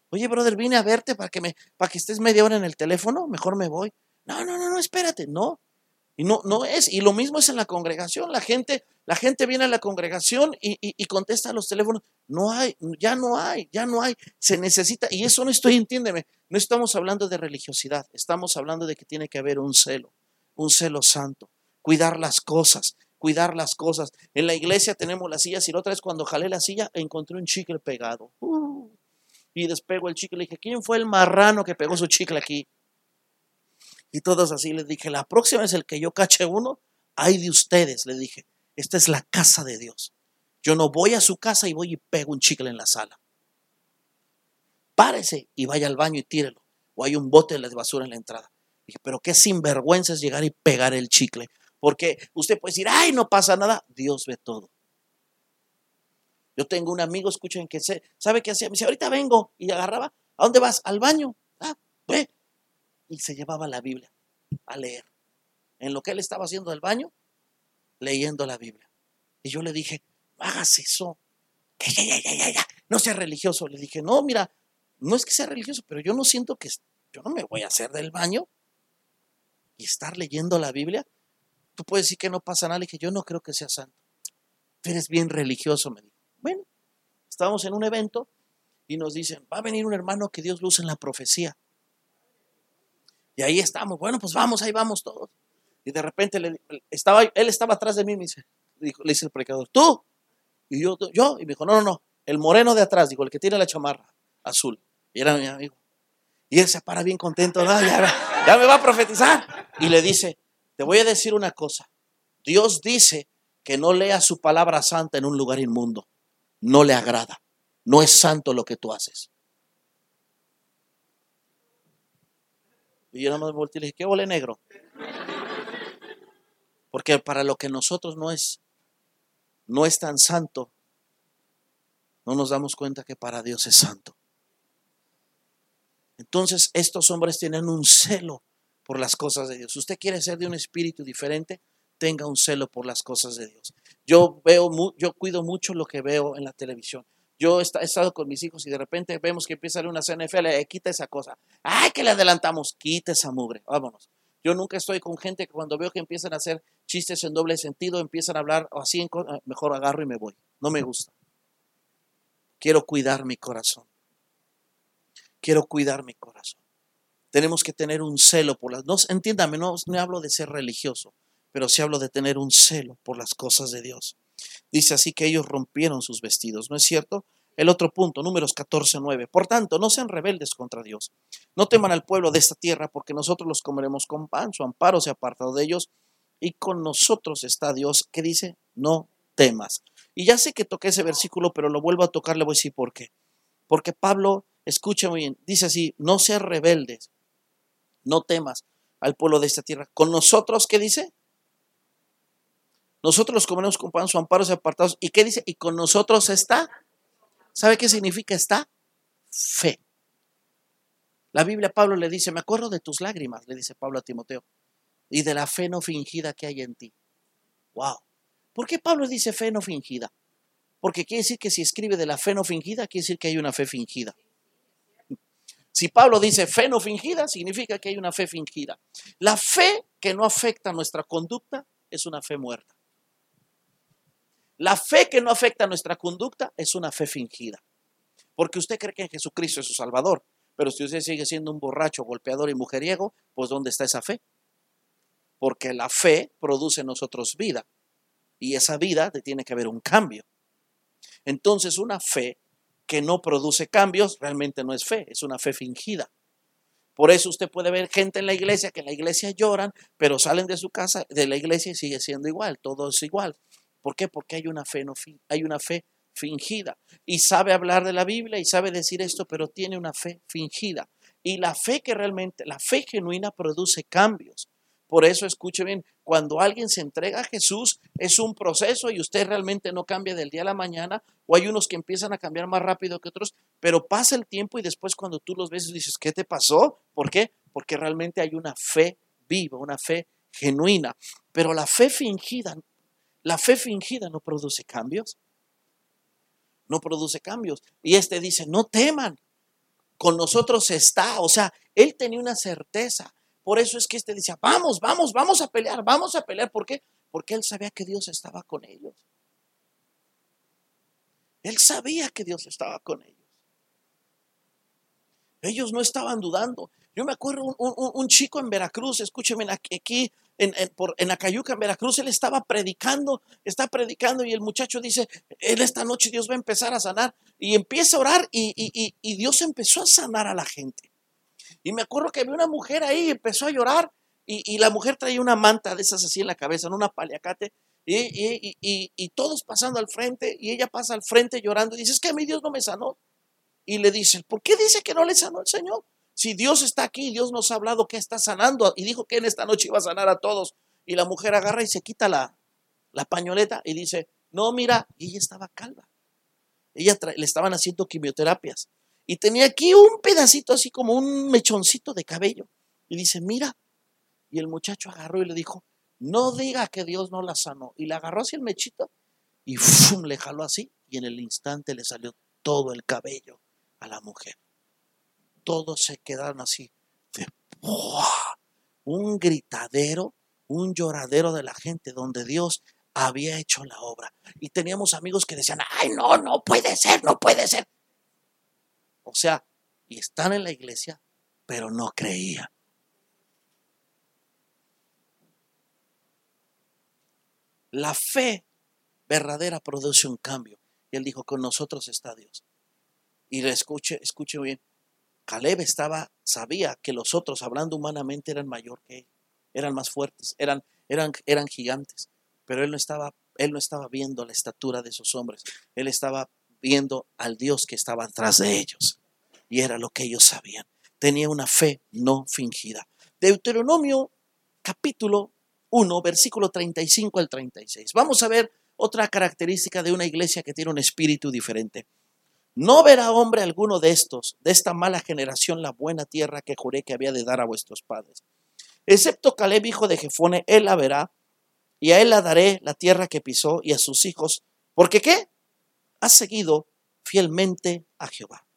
Oye, brother, vine a verte para que me, para que estés media hora en el teléfono, mejor me voy. No, no, no, no, espérate, no. Y no, no es, y lo mismo es en la congregación. La gente, la gente viene a la congregación y, y, contesta a los teléfonos. No hay, ya no hay, ya no hay. Se necesita, y eso no estoy, entiéndeme, no estamos hablando de religiosidad, estamos hablando de que tiene que haber un celo, un celo santo, cuidar las cosas, cuidar las cosas. En la iglesia tenemos las sillas y la otra vez cuando jalé la silla encontré un chicle pegado. Uh, y despego el chicle. Le dije, ¿quién fue el marrano que pegó su chicle aquí? Y todos así les dije, la próxima es el que yo cache uno, hay de ustedes, le dije, esta es la casa de Dios. Yo no voy a su casa y voy y pego un chicle en la sala. Párese y vaya al baño y tírelo. O hay un bote de basura en la entrada. Dije, pero qué sinvergüenza es llegar y pegar el chicle. Porque usted puede decir, ay, no pasa nada. Dios ve todo. Yo tengo un amigo, escuchen, que se, ¿sabe qué hacía? Me dice, ahorita vengo. Y agarraba, ¿a dónde vas? Al baño. Ah, ve. Y se llevaba la Biblia a leer. En lo que él estaba haciendo del baño, leyendo la Biblia. Y yo le dije, hagas eso. Ya, ya, ya, ya, ya. No sea religioso. Le dije, no, mira, no es que sea religioso, pero yo no siento que yo no me voy a hacer del baño y estar leyendo la Biblia. Tú puedes decir que no pasa nada. Le dije, yo no creo que sea santo. Tú eres bien religioso, me dijo. Bueno, estábamos en un evento y nos dicen, va a venir un hermano que Dios luce en la profecía. Y ahí estamos, bueno, pues vamos, ahí vamos todos. Y de repente le, estaba, él estaba atrás de mí, me dice, le dice el predicador, ¿tú? Y yo, yo, y me dijo, no, no, no, el moreno de atrás, dijo, el que tiene la chamarra azul. Y era mi amigo. Y él se para bien contento, ya, ya me va a profetizar. Y le dice, te voy a decir una cosa, Dios dice que no lea su palabra santa en un lugar inmundo no le agrada. No es santo lo que tú haces. Y yo nada más volteé y le dije, ¿qué ole negro? Porque para lo que nosotros no es, no es tan santo, no nos damos cuenta que para Dios es santo. Entonces estos hombres tienen un celo por las cosas de Dios. Usted quiere ser de un espíritu diferente, tenga un celo por las cosas de Dios. Yo veo, yo cuido mucho lo que veo en la televisión. Yo he estado con mis hijos y de repente vemos que empieza a una CNFL, eh, quita esa cosa. ¡Ay, que le adelantamos! Quita esa mugre, vámonos. Yo nunca estoy con gente que cuando veo que empiezan a hacer chistes en doble sentido, empiezan a hablar así, en, ah, mejor agarro y me voy. No me gusta. Quiero cuidar mi corazón. Quiero cuidar mi corazón. Tenemos que tener un celo por las... No, entiéndame, no, no hablo de ser religioso pero sí hablo de tener un celo por las cosas de Dios. Dice así que ellos rompieron sus vestidos, ¿no es cierto? El otro punto, números 14, 9. Por tanto, no sean rebeldes contra Dios. No teman al pueblo de esta tierra, porque nosotros los comeremos con pan. Su amparo se ha apartado de ellos. Y con nosotros está Dios, que dice, no temas. Y ya sé que toqué ese versículo, pero lo vuelvo a tocar, le voy a decir por qué. Porque Pablo, escucha muy bien, dice así, no sean rebeldes, no temas al pueblo de esta tierra. Con nosotros, ¿qué dice? Nosotros los comeremos con pan, su amparo y apartados. ¿Y qué dice? Y con nosotros está. ¿Sabe qué significa está? Fe. La Biblia, Pablo le dice, me acuerdo de tus lágrimas, le dice Pablo a Timoteo, y de la fe no fingida que hay en ti. Wow. ¿Por qué Pablo dice fe no fingida? Porque quiere decir que si escribe de la fe no fingida, quiere decir que hay una fe fingida. Si Pablo dice fe no fingida, significa que hay una fe fingida. La fe que no afecta nuestra conducta es una fe muerta. La fe que no afecta nuestra conducta es una fe fingida. Porque usted cree que Jesucristo es su Salvador. Pero si usted sigue siendo un borracho, golpeador y mujeriego, pues ¿dónde está esa fe? Porque la fe produce en nosotros vida. Y esa vida tiene que haber un cambio. Entonces una fe que no produce cambios realmente no es fe, es una fe fingida. Por eso usted puede ver gente en la iglesia que en la iglesia lloran, pero salen de su casa, de la iglesia y sigue siendo igual, todo es igual. ¿Por qué? Porque hay una fe, no, hay una fe fingida. Y sabe hablar de la Biblia y sabe decir esto, pero tiene una fe fingida. Y la fe que realmente, la fe genuina produce cambios. Por eso escuche bien, cuando alguien se entrega a Jesús es un proceso y usted realmente no cambia del día a la mañana, o hay unos que empiezan a cambiar más rápido que otros, pero pasa el tiempo y después cuando tú los ves dices, ¿qué te pasó? ¿Por qué? Porque realmente hay una fe viva, una fe genuina. Pero la fe fingida la fe fingida no produce cambios. No produce cambios. Y este dice, no teman, con nosotros está. O sea, él tenía una certeza. Por eso es que este decía, vamos, vamos, vamos a pelear, vamos a pelear. ¿Por qué? Porque él sabía que Dios estaba con ellos. Él sabía que Dios estaba con ellos. Ellos no estaban dudando. Yo me acuerdo un, chico en Veracruz, escúcheme aquí, en, en, en Acayuca, en Veracruz, él estaba predicando, está predicando y el muchacho dice, él esta noche Dios va a empezar a sanar y empieza a orar y, Dios empezó a sanar a la gente. Y me acuerdo que había una mujer ahí, empezó a llorar y, la mujer traía una manta de esas así en la cabeza, en una paliacate y, y, todos pasando al frente y ella pasa al frente llorando y dice, es que a mí Dios no me sanó. Y le dice, ¿por qué dice que no le sanó el Señor? Si Dios está aquí, Dios nos ha hablado que está sanando y dijo que en esta noche iba a sanar a todos. Y la mujer agarra y se quita la, la pañoleta y dice, no, mira, y ella estaba calva. Ella le estaban haciendo quimioterapias. Y tenía aquí un pedacito así como un mechoncito de cabello. Y dice, mira. Y el muchacho agarró y le dijo, no diga que Dios no la sanó. Y le agarró así el mechito y ¡fum! le jaló así. Y en el instante le salió todo el cabello a la mujer. Todos se quedaron así. De, un gritadero, un lloradero de la gente donde Dios había hecho la obra. Y teníamos amigos que decían, ay, no, no puede ser, no puede ser. O sea, y están en la iglesia, pero no creían. La fe verdadera produce un cambio. Y él dijo, con nosotros está Dios. Y le escuche, escuche bien. Caleb estaba, sabía que los otros, hablando humanamente, eran mayor que él, eran más fuertes, eran, eran, eran gigantes. Pero él no estaba, él no estaba viendo la estatura de esos hombres. Él estaba viendo al Dios que estaba atrás de ellos. Y era lo que ellos sabían. Tenía una fe no fingida. Deuteronomio capítulo 1, versículo 35 al 36. Vamos a ver otra característica de una iglesia que tiene un espíritu diferente. No verá hombre alguno de estos, de esta mala generación, la buena tierra que juré que había de dar a vuestros padres. Excepto Caleb, hijo de Jefone, él la verá, y a él la daré la tierra que pisó y a sus hijos, porque ¿qué? Ha seguido fielmente a Jehová.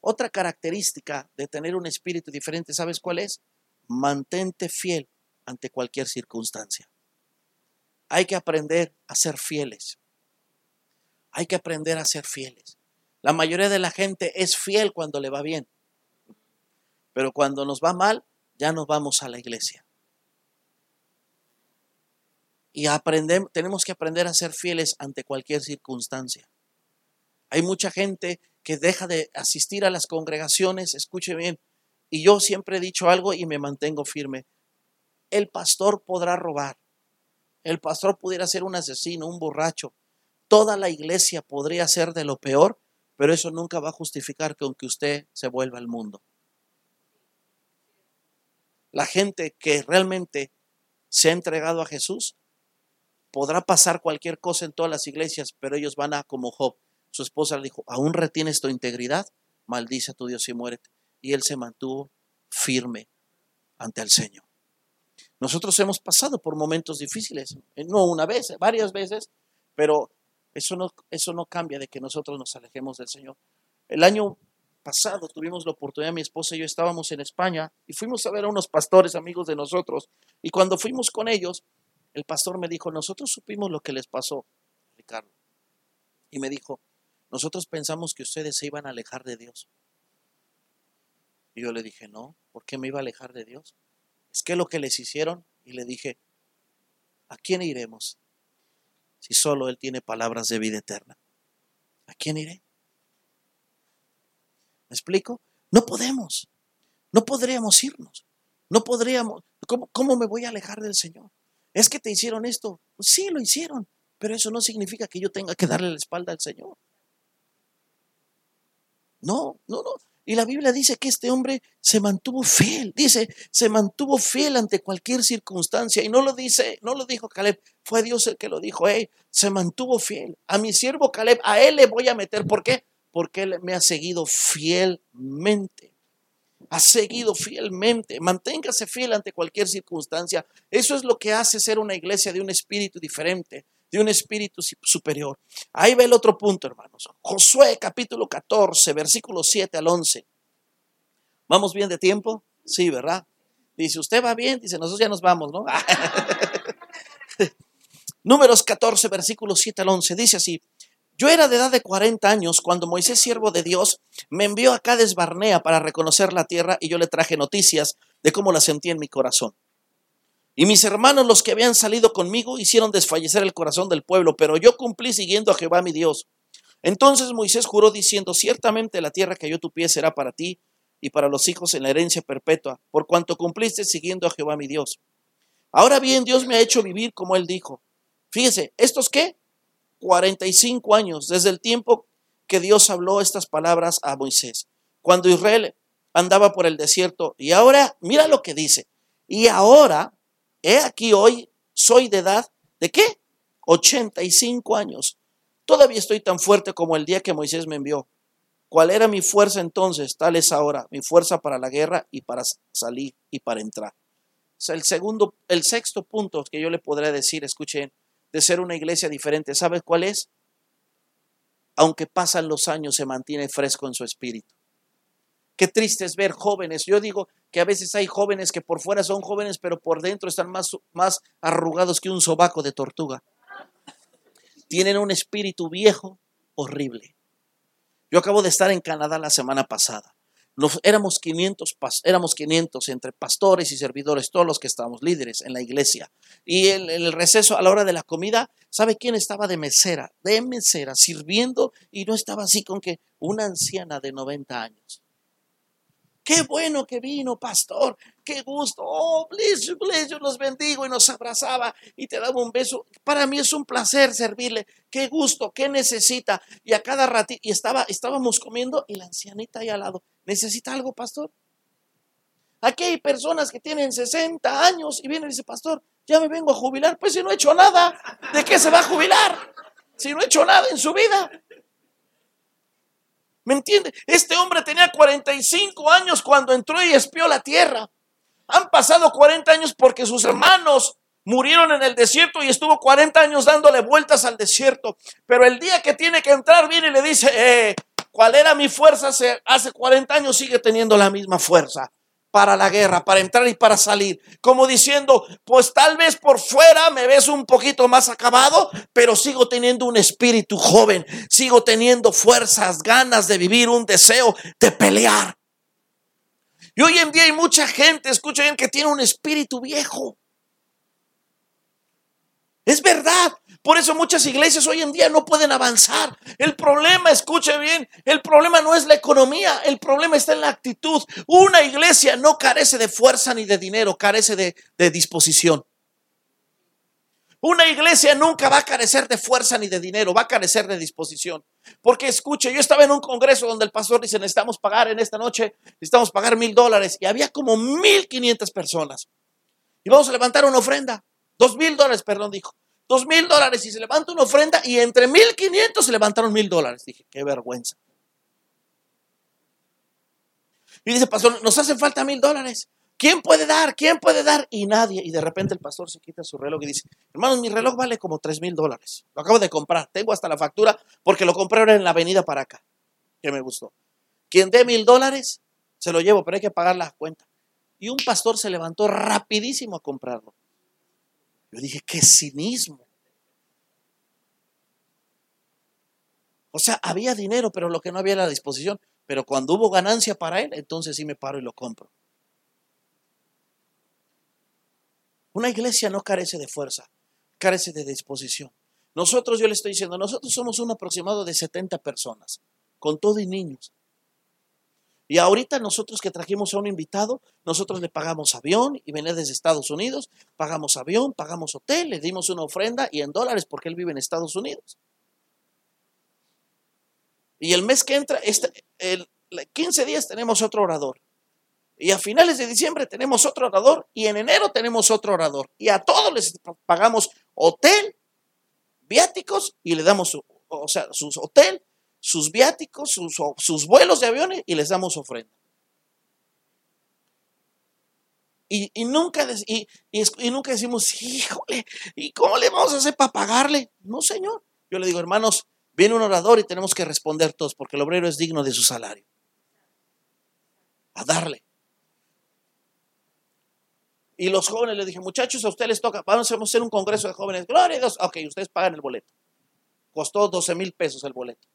Otra característica de tener un espíritu diferente, ¿sabes cuál es? Mantente fiel ante cualquier circunstancia. Hay que aprender a ser fieles. Hay que aprender a ser fieles. La mayoría de la gente es fiel cuando le va bien, pero cuando nos va mal, ya nos vamos a la iglesia. Y aprendemos, tenemos que aprender a ser fieles ante cualquier circunstancia. Hay mucha gente que deja de asistir a las congregaciones, escuche bien, y yo siempre he dicho algo y me mantengo firme. El pastor podrá robar, el pastor pudiera ser un asesino, un borracho. Toda la iglesia podría ser de lo peor, pero eso nunca va a justificar que aunque usted se vuelva al mundo. La gente que realmente se ha entregado a Jesús podrá pasar cualquier cosa en todas las iglesias, pero ellos van a como Job. Su esposa le dijo, ¿aún retienes tu integridad? Maldice a tu Dios y muérete. Y él se mantuvo firme ante el Señor. Nosotros hemos pasado por momentos difíciles, eh, no una vez, eh, varias veces, pero eso no, eso no cambia de que nosotros nos alejemos del Señor. El año pasado tuvimos la oportunidad, mi esposa y yo estábamos en España y fuimos a ver a unos pastores amigos de nosotros. Y cuando fuimos con ellos, el pastor me dijo, nosotros supimos lo que les pasó, Ricardo. Y me dijo, nosotros pensamos que ustedes se iban a alejar de Dios. Y yo le dije, no, ¿por qué me iba a alejar de Dios? es que lo que les hicieron y le dije, ¿a quién iremos? Si solo Él tiene palabras de vida eterna. ¿A quién iré? ¿Me explico? No podemos. No podríamos irnos. No podríamos. ¿Cómo, ¿Cómo, me voy a alejar del Señor? Es que te hicieron esto. sí, lo hicieron. Pero eso no significa que yo tenga que darle la espalda al Señor. No, no, no. Y la Biblia dice que este hombre se mantuvo fiel, dice, se mantuvo fiel ante cualquier circunstancia. Y no lo dice, no lo dijo Caleb, fue Dios el que lo dijo, hey, se mantuvo fiel. A mi siervo Caleb, a él le voy a meter. ¿Por qué? Porque él me ha seguido fielmente. Ha seguido fielmente. Manténgase fiel ante cualquier circunstancia. Eso es lo que hace ser una iglesia de un espíritu diferente de un espíritu superior. Ahí va el otro punto, hermanos. Josué capítulo 14, versículo 7 al 11. ¿Vamos bien de tiempo? Sí, ¿verdad? Dice, usted va bien, dice, nosotros ya nos vamos, ¿no? Números 14, versículo 7 al 11, dice así, yo era de edad de 40 años cuando Moisés, siervo de Dios, me envió a Cades Barnea para reconocer la tierra y yo le traje noticias de cómo la sentí en mi corazón. Y mis hermanos, los que habían salido conmigo, hicieron desfallecer el corazón del pueblo, pero yo cumplí siguiendo a Jehová mi Dios. Entonces Moisés juró diciendo, ciertamente la tierra que yo tu pie será para ti y para los hijos en la herencia perpetua, por cuanto cumpliste siguiendo a Jehová mi Dios. Ahora bien, Dios me ha hecho vivir como él dijo. Fíjese, ¿estos qué? 45 años desde el tiempo que Dios habló estas palabras a Moisés. Cuando Israel andaba por el desierto. Y ahora, mira lo que dice. Y ahora, he aquí hoy, soy de edad, ¿de qué? 85 años. Todavía estoy tan fuerte como el día que Moisés me envió. ¿Cuál era mi fuerza entonces? Tal es ahora mi fuerza para la guerra y para salir y para entrar. El segundo, el sexto punto que yo le podré decir, escuchen, de ser una iglesia diferente, ¿sabes cuál es? Aunque pasan los años, se mantiene fresco en su espíritu. Qué triste es ver jóvenes. Yo digo que a veces hay jóvenes que por fuera son jóvenes, pero por dentro están más, más arrugados que un sobaco de tortuga. Tienen un espíritu viejo horrible. Yo acabo de estar en Canadá la semana pasada. Éramos 500, éramos 500 entre pastores y servidores, todos los que estábamos líderes en la iglesia. Y en el, el, receso, a la hora de la comida, ¿sabe quién estaba de mesera? De mesera, sirviendo y no estaba así con que una anciana de 90 años. Qué bueno que vino, pastor. Qué gusto. Oh, bless you, bless you. Los bendigo y nos abrazaba y te daba un beso. Para mí es un placer servirle. Qué gusto, qué necesita. Y a cada ratito, y estaba, estábamos comiendo y la ancianita ahí al lado. ¿Necesita algo, pastor? Aquí hay personas que tienen 60 años y vienen y dicen, pastor, ya me vengo a jubilar. Pues si no he hecho nada, ¿de qué se va a jubilar? Si no he hecho nada en su vida. ¿Me entiende? Este hombre tenía 45 años cuando entró y espió la tierra. Han pasado 40 años porque sus hermanos murieron en el desierto y estuvo 40 años dándole vueltas al desierto. Pero el día que tiene que entrar viene y le dice, eh, ¿cuál era mi fuerza? Hace, hace 40 años sigue teniendo la misma fuerza para la guerra, para entrar y para salir. Como diciendo, pues tal vez por fuera me ves un poquito más acabado, pero sigo teniendo un espíritu joven, sigo teniendo fuerzas, ganas de vivir, un deseo de pelear. Y hoy en día hay mucha gente, escuchen, que tiene un espíritu viejo. Es verdad. Por eso muchas iglesias hoy en día no pueden avanzar. El problema, escuche bien, el problema no es la economía, el problema está en la actitud. Una iglesia no carece de fuerza ni de dinero, carece de, disposición. Una iglesia nunca va a carecer de fuerza ni de dinero, va a carecer de disposición. Porque escuche, yo estaba en un congreso donde el pastor dice, necesitamos pagar en esta noche, necesitamos pagar mil dólares. Y había como mil quinientas personas. Y vamos a levantar una ofrenda. Dos mil dólares, perdón, dijo. Dos mil dólares y se levanta una ofrenda y entre mil quinientos se levantaron mil dólares. Dije, qué vergüenza. Y dice, pastor, nos hacen falta mil dólares. ¿Quién puede dar? ¿Quién puede dar? Y nadie. Y de repente el pastor se quita su reloj y dice, hermanos, mi reloj vale como tres mil dólares. Lo acabo de comprar. Tengo hasta la factura porque lo compré en la avenida para acá. Que me gustó. Quien dé mil dólares, se lo llevo, pero hay que pagar la cuenta. Y un pastor se levantó rapidísimo a comprarlo. Yo dije, qué cinismo. O sea, había dinero, pero lo que no había era la disposición. Pero cuando hubo ganancia para él, entonces sí me paro y lo compro. Una iglesia no carece de fuerza, carece de disposición. Nosotros, yo le estoy diciendo, nosotros somos un aproximado de 70 personas, con todo y niños. Y ahorita nosotros que trajimos a un invitado, nosotros le pagamos avión y viene desde Estados Unidos, pagamos avión, pagamos hotel, le dimos una ofrenda y en dólares porque él vive en Estados Unidos. Y el mes que entra, este, el 15 días tenemos otro orador. Y a finales de diciembre tenemos otro orador y en enero tenemos otro orador. Y a todos les pagamos hotel, viáticos y le damos, o sea, sus hotel, sus viáticos, sus, sus vuelos de aviones y les damos ofrenda. Y, y nunca, y, y, nunca decimos, híjole, ¿y cómo le vamos a hacer para pagarle? No, señor. Yo le digo, hermanos, viene un orador y tenemos que responder todos porque el obrero es digno de su salario. A darle. Y los jóvenes les dije, muchachos, a ustedes les toca, vamos a hacer un congreso de jóvenes. Gloria a Dios. Ok, ustedes pagan el boleto. Costó 12 mil pesos el boleto.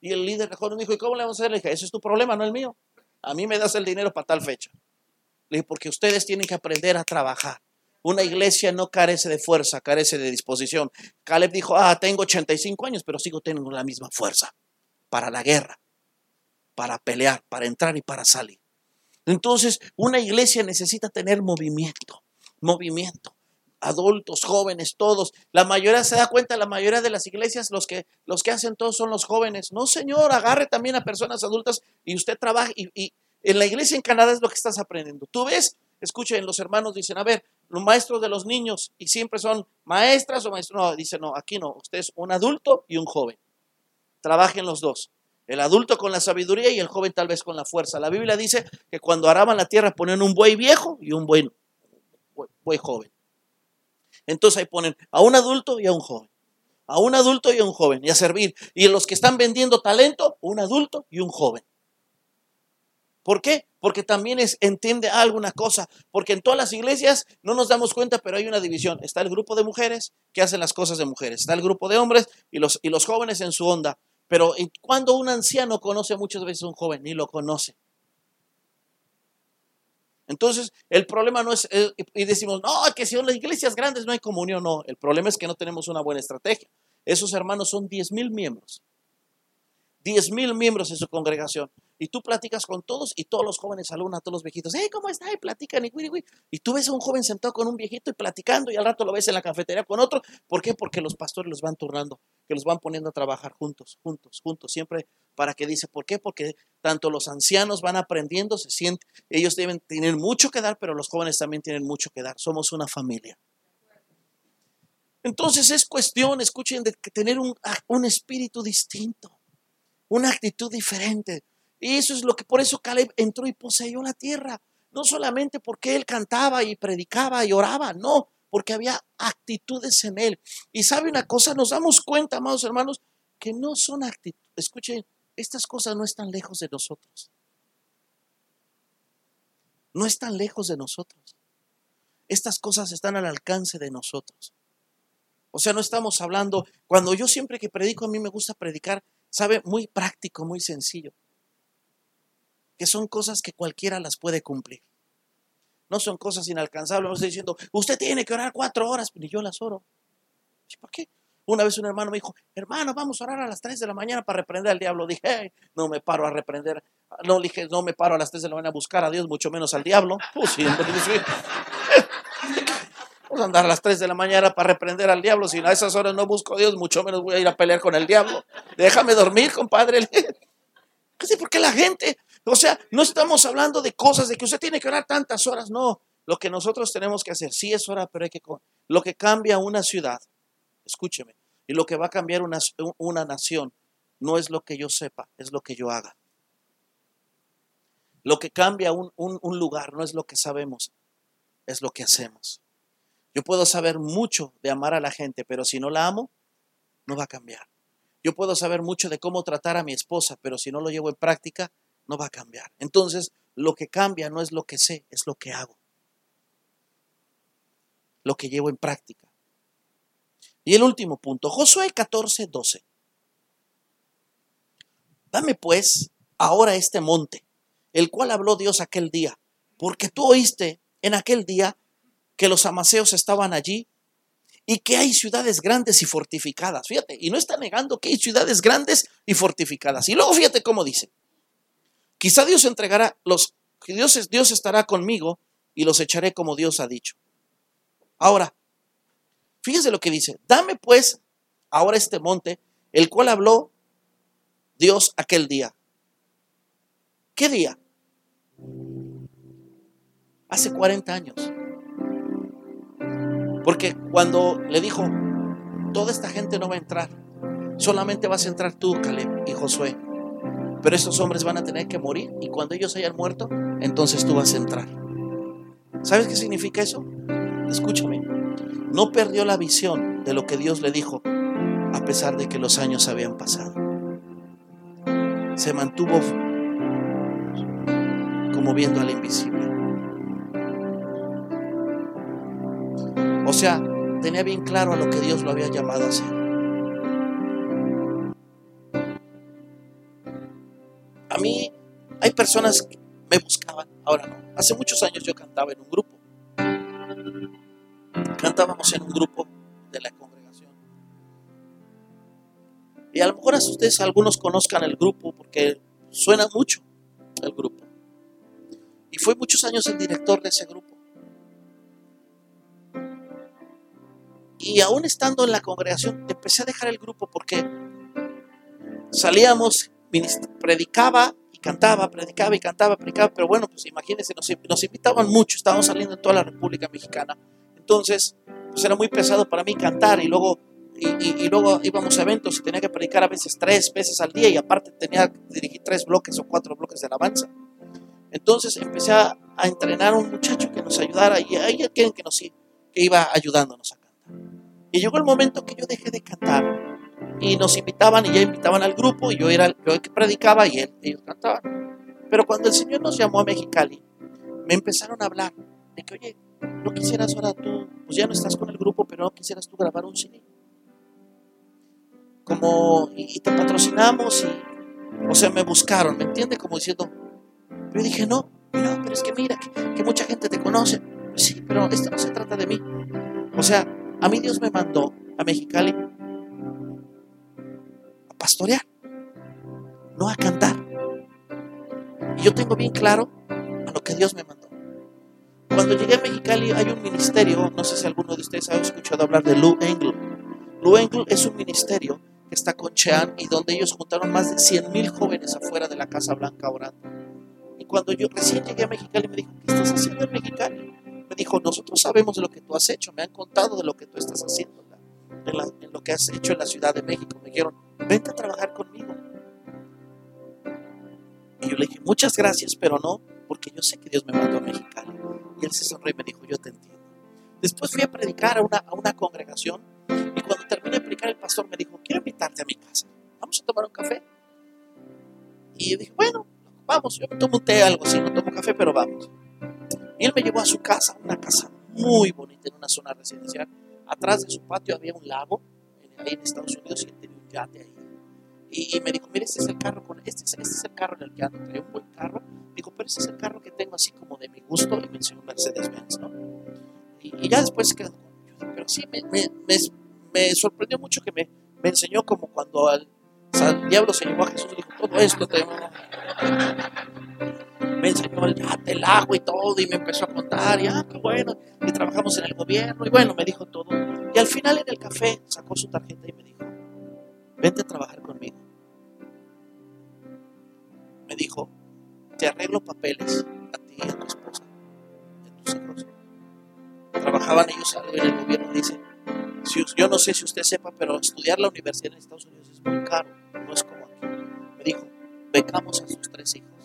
Y el líder de dijo, ¿y cómo le vamos a hacer? Le dije, ese es tu problema, no el mío. A mí me das el dinero para tal fecha. Le dije, porque ustedes tienen que aprender a trabajar. Una iglesia no carece de fuerza, carece de disposición. Caleb dijo, ah, tengo 85 años, pero sigo teniendo la misma fuerza para la guerra, para pelear, para entrar y para salir. Entonces, una iglesia necesita tener movimiento, movimiento. Adultos, jóvenes, todos. La mayoría se da cuenta, la mayoría de las iglesias, los que, los que hacen todos son los jóvenes. No, señor, agarre también a personas adultas y usted trabaja. Y, en la iglesia en Canadá es lo que estás aprendiendo. Tú ves, escuchen, los hermanos dicen, a ver, los maestros de los niños, y siempre son maestras o maestros. No, dice, no, aquí no, usted es un adulto y un joven. Trabajen los dos. El adulto con la sabiduría y el joven tal vez con la fuerza. La Biblia dice que cuando araban la tierra ponían un buey viejo y un buey, buey joven. Entonces ahí ponen a un adulto y a un joven. A un adulto y a un joven. Y a servir. Y los que están vendiendo talento, un adulto y un joven. ¿Por qué? Porque también es, entiende alguna cosa. Porque en todas las iglesias no nos damos cuenta, pero hay una división. Está el grupo de mujeres que hacen las cosas de mujeres. Está el grupo de hombres y los, y los jóvenes en su onda. Pero cuando un anciano conoce muchas veces a un joven, ni lo conoce. Entonces, el problema no es, eh, y decimos, no, que si son las iglesias grandes no hay comunión, no. El problema es que no tenemos una buena estrategia. Esos hermanos son 10 mil miembros. 10 mil miembros en su congregación. Y tú platicas con todos y todos los jóvenes saludan a todos los viejitos. Hey, ¿cómo está? Y platican y, y tú ves a un joven sentado con un viejito y platicando y al rato lo ves en la cafetería con otro. ¿Por qué? Porque los pastores los van turnando, que los van poniendo a trabajar juntos, juntos, juntos, siempre para que dice, ¿por qué? Porque tanto los ancianos van aprendiendo, se sienten, ellos deben tener mucho que dar, pero los jóvenes también tienen mucho que dar. Somos una familia. Entonces es cuestión, escuchen, de tener un, un espíritu distinto, una actitud diferente. Y eso es lo que por eso Caleb entró y poseyó la tierra. No solamente porque él cantaba y predicaba y oraba, no, porque había actitudes en él. Y sabe una cosa, nos damos cuenta, amados hermanos, que no son actitudes. Escuchen, estas cosas no están lejos de nosotros. No están lejos de nosotros. Estas cosas están al alcance de nosotros. O sea, no estamos hablando, cuando yo siempre que predico, a mí me gusta predicar, sabe, muy práctico, muy sencillo que son cosas que cualquiera las puede cumplir. No son cosas inalcanzables. No estoy diciendo, usted tiene que orar cuatro horas, ni yo las oro. ¿Por qué? Una vez un hermano me dijo, hermano, vamos a orar a las tres de la mañana para reprender al diablo. Dije, no me paro a reprender. No, dije, no me paro a las tres de la mañana a buscar a Dios, mucho menos al diablo. Pues sí, Vamos a andar a las 3 de la mañana para reprender al diablo. Si a esas horas no busco a Dios, mucho menos voy a ir a pelear con el diablo. Déjame dormir, compadre. ¿Por porque la gente o sea, no estamos hablando de cosas de que usted tiene que orar tantas horas, no. Lo que nosotros tenemos que hacer, sí es hora, pero hay que... Lo que cambia una ciudad, escúcheme, y lo que va a cambiar una, una nación, no es lo que yo sepa, es lo que yo haga. Lo que cambia un, un, lugar no es lo que sabemos, es lo que hacemos. Yo puedo saber mucho de amar a la gente, pero si no la amo, no va a cambiar. Yo puedo saber mucho de cómo tratar a mi esposa, pero si no lo llevo en práctica, no va a cambiar. Entonces, lo que cambia no es lo que sé, es lo que hago. Lo que llevo en práctica. Y el último punto, Josué 14, 12. Dame pues ahora este monte, el cual habló Dios aquel día, porque tú oíste en aquel día que los amaseos estaban allí y que hay ciudades grandes y fortificadas. Fíjate, y no está negando que hay ciudades grandes y fortificadas. Y luego fíjate cómo dice, Quizá Dios entregará los, Dios, Dios estará conmigo y los echaré como Dios ha dicho. Ahora, fíjense lo que dice, dame pues ahora este monte, el cual habló Dios aquel día. ¿Qué día? Hace 40 años. Porque cuando le dijo, toda esta gente no va a entrar, solamente vas a entrar tú, Caleb y Josué. Pero estos hombres van a tener que morir y cuando ellos hayan muerto, entonces tú vas a entrar. ¿Sabes qué significa eso? Escúchame. No perdió la visión de lo que Dios le dijo a pesar de que los años habían pasado. Se mantuvo como viendo al invisible. O sea, tenía bien claro a lo que Dios lo había llamado a hacer. Mí hay personas que me buscaban, ahora no. Hace muchos años yo cantaba en un grupo. Cantábamos en un grupo de la congregación. Y a lo mejor a ustedes algunos conozcan el grupo porque suena mucho el grupo. Y fue muchos años el director de ese grupo. y aún estando en la congregación, empecé a dejar el grupo porque salíamos, predicaba y cantaba, predicaba y cantaba, predicaba, pero bueno, pues imagínense, nos, nos invitaban mucho, estábamos saliendo en toda la República Mexicana. Entonces, pues era muy pesado para mí cantar y luego, y, luego íbamos a eventos y tenía que predicar a veces tres veces al día y aparte tenía que dirigir tres bloques o cuatro bloques de alabanza. Entonces empecé a, entrenar a un muchacho que nos ayudara y hay alguien que, nos, que iba ayudándonos a cantar. Y llegó el momento que yo dejé de cantar y nos invitaban y ya invitaban al grupo y yo era yo el que predicaba y él, ellos cantaban. Pero cuando el Señor nos llamó a Mexicali, me empezaron a hablar de que, oye, no quisieras ahora tú, pues ya no estás con el grupo, pero no quisieras tú grabar un CD. Como, y, te patrocinamos y, o sea, me buscaron, ¿me entiende? Como diciendo, yo dije, no, no, pero es que mira, que, mucha gente te conoce. sí, pero esto no se trata de mí. O sea, a mí Dios me mandó a Mexicali pastorear, no a cantar. Y yo tengo bien claro a lo que Dios me mandó. Cuando llegué a Mexicali hay un ministerio, no sé si alguno de ustedes ha escuchado hablar de Lou Engle. Lou Engle es un ministerio que está con Chean y donde ellos juntaron más de 100 mil jóvenes afuera de la Casa Blanca orando. Y cuando yo recién llegué a Mexicali me dijo, ¿qué estás haciendo en Mexicali? Me dijo, nosotros sabemos de lo que tú has hecho, me han contado de lo que tú estás haciendo, en, lo que has hecho en la Ciudad de México. Me dijeron, vente a trabajar conmigo. Y yo le dije, muchas gracias, pero no, porque yo sé que Dios me mandó a Mexicali. Y él se sonrió y me dijo, yo te entiendo. Después fui a predicar a una, a una congregación y cuando terminé de predicar el pastor me dijo, quiero invitarte a mi casa. Vamos a tomar un café. Y yo dije, bueno, vamos, yo me tomo un té, algo así, no tomo café, pero vamos. Y él me llevó a su casa, una casa muy bonita en una zona residencial. Atrás de su patio había un lago, ahí en Estados Unidos, y él tenía un yate ahí. Y, me dijo, mire, este es el carro, con, este, este es el carro en el que ando, trae un buen carro. Dijo, pero este es el carro que tengo así como de mi gusto, y me un Mercedes-Benz, ¿no? Y, ya después quedó, pero sí, me, me, me, sorprendió mucho que me, me enseñó como cuando al, el diablo se llevó a Jesús y dijo, todo esto te... Me enseñó el yate, el agua y todo, y me empezó a contar, y ah, qué bueno, y trabajamos en el gobierno, y bueno, me dijo todo. Y al final en el café sacó su tarjeta y me dijo, vente a trabajar conmigo. Me dijo, te arreglo papeles a ti y a tu esposa, a tus hijos. Trabajaban ellos en el gobierno, dice, yo no sé si usted sepa, pero estudiar la universidad en Estados Unidos es muy caro, no es como aquí. Me dijo, becamos a sus tres hijos.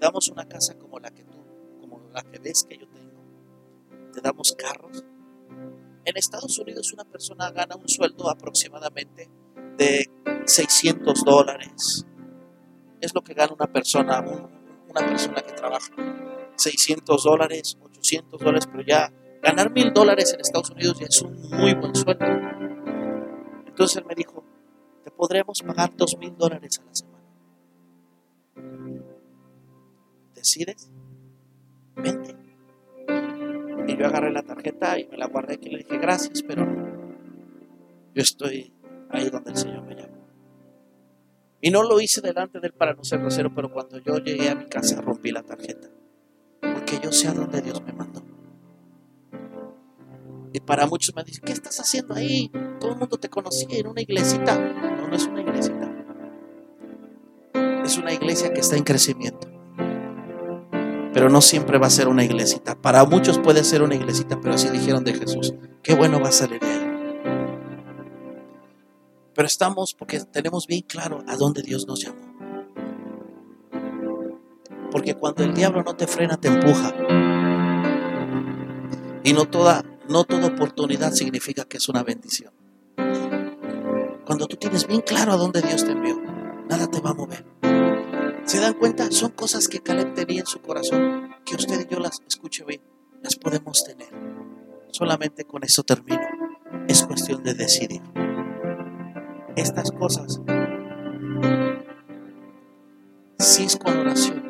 Damos una casa como la que tú, como la que ves que yo tengo. Te damos carros, en Estados Unidos una persona gana un sueldo aproximadamente de 600 dólares. Es lo que gana una persona, una persona que trabaja. 600 dólares, 800 dólares, pero ya ganar mil dólares en Estados Unidos ya es un muy buen sueldo. Entonces él me dijo, te podremos pagar dos mil dólares a la semana. ¿Decides? Vente. Y yo agarré la tarjeta y me la guardé aquí y le dije, gracias, pero yo estoy ahí donde el Señor me llamó. Y no lo hice delante de él para no ser grosero, pero cuando yo llegué a mi casa rompí la tarjeta. Porque yo sé a dónde Dios me mandó. Y para muchos me dicen, ¿qué estás haciendo ahí? Todo el mundo te conocía en una iglesita. No, no es una iglesita. Es una iglesia que está en crecimiento pero no siempre va a ser una iglesita. Para muchos puede ser una iglesita, pero así dijeron de Jesús. Qué bueno va a salir de ahí. Pero estamos porque tenemos bien claro a dónde Dios nos llamó. Porque cuando el diablo no te frena, te empuja. Y no toda, no toda oportunidad significa que es una bendición. Cuando tú tienes bien claro a dónde Dios te envió, nada te va a mover. ¿Se dan cuenta? Son cosas que Caleb tenía en su corazón, que usted y yo las escuche bien, las podemos tener. Solamente con eso termino. Es cuestión de decidir. Estas cosas sí es con oración,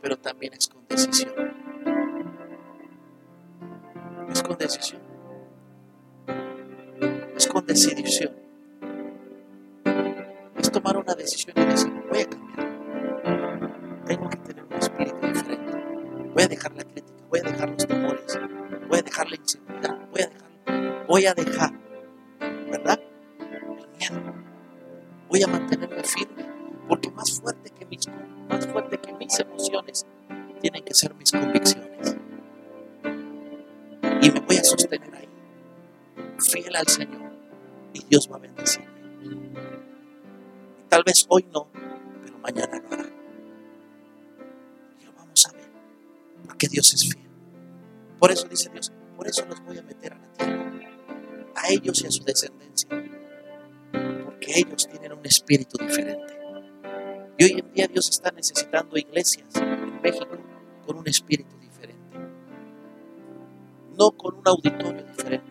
pero también es con decisión. Es con decisión. Es con decisión. Es tomar una decisión y decir, voy a cambiar tengo que tener un espíritu diferente. Voy a dejar la crítica, voy a dejar los temores, voy a dejar la inseguridad, voy a dejar voy a dejar, ¿verdad? El miedo. Voy a mantenerme firme, porque más fuerte que mis, más fuerte que mis emociones tienen que ser mis convicciones. Y me voy a sostener ahí, fiel al Señor, y Dios va a bendecirme. Tal vez hoy no, pero mañana lo Dios es fiel. Por eso dice Dios, por eso los voy a meter a la tierra, a ellos y a su descendencia, porque ellos tienen un espíritu diferente. Y hoy en día Dios está necesitando iglesias en México con un espíritu diferente. No con un auditorio diferente,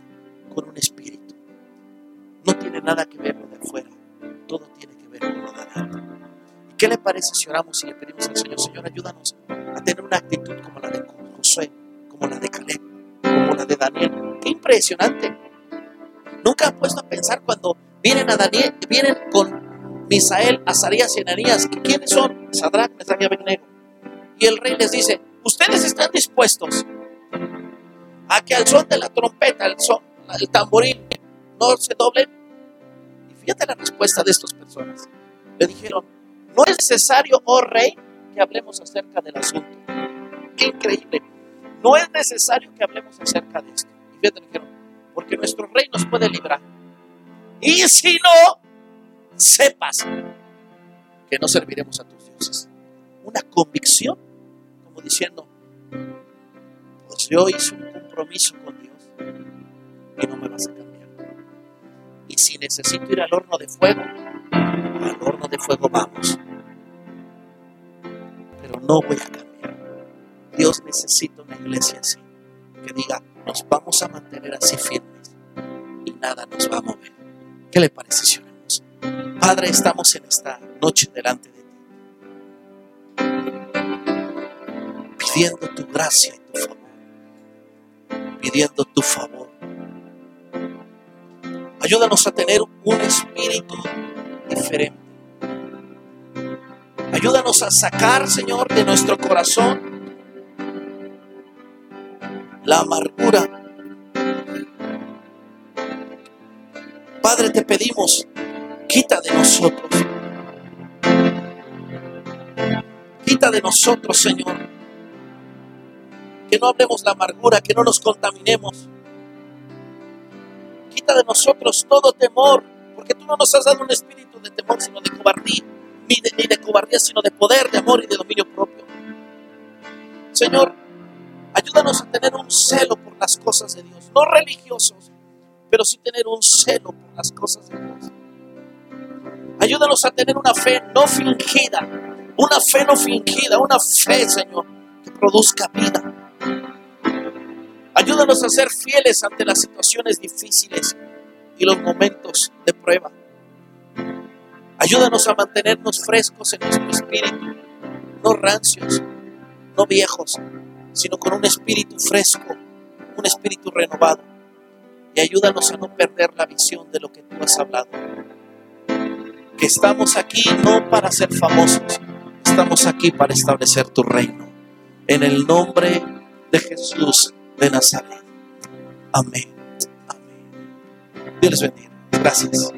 con un espíritu. No tiene nada que ver lo de afuera, todo tiene que ver con lo de adentro. ¿Y qué le parece si oramos y le pedimos al Señor, Señor, ayúdanos a tener una actitud como la de Daniel? ¡Qué impresionante! Nunca han puesto a pensar cuando vienen a Daniel, vienen con Misael, Azarías y Ananías, quiénes son? Sadrach, Mesach y Abednego. Y el rey les dice, ustedes están dispuestos a que al son de la trompeta, el, son, el tamboril, no se doblen. Y fíjate la respuesta de estas personas. Le dijeron, no es necesario, oh rey, que hablemos acerca del asunto. Qué increíble. No es necesario que hablemos acerca de esto. Y fíjate, dijeron, porque nuestro rey nos puede librar. Y si no, sepas que no serviremos a tus dioses. Una convicción, como diciendo, pues yo hice un compromiso con Dios y no me vas a cambiar. Y si necesito ir al horno de fuego, al horno de fuego vamos. Pero no voy a cambiar. Dios necesita una iglesia así, que diga, nos vamos a mantener así firmes y nada nos va a mover. ¿Qué le parece si? Padre, estamos en esta noche delante de ti, pidiendo tu gracia y tu favor, pidiendo tu favor. Ayúdanos a tener un espíritu diferente. Ayúdanos a sacar, Señor, de nuestro corazón la amargura. Padre, te pedimos, quita de nosotros, quita de nosotros, Señor, que no hablemos la amargura, que no nos contaminemos. Quita de nosotros todo temor, porque tú no nos has dado un espíritu de temor, sino de cobardía, ni de, ni de cobardía, sino de poder, de amor y de dominio propio. Señor, Ayúdanos a tener un celo por las cosas de Dios, no religiosos, pero sí tener un celo por las cosas de Dios. Ayúdanos a tener una fe no fingida, una fe no fingida, una fe, Señor, que produzca vida. Ayúdanos a ser fieles ante las situaciones difíciles y los momentos de prueba. Ayúdanos a mantenernos frescos en nuestro espíritu, no rancios, no viejos, sino con un espíritu fresco, un espíritu renovado. Y ayúdanos a no perder la visión de lo que tú has hablado. Que estamos aquí no para ser famosos, estamos aquí para establecer tu reino. En el nombre de Jesús de Nazaret. Amén. Amén. Dios les bendiga. Gracias.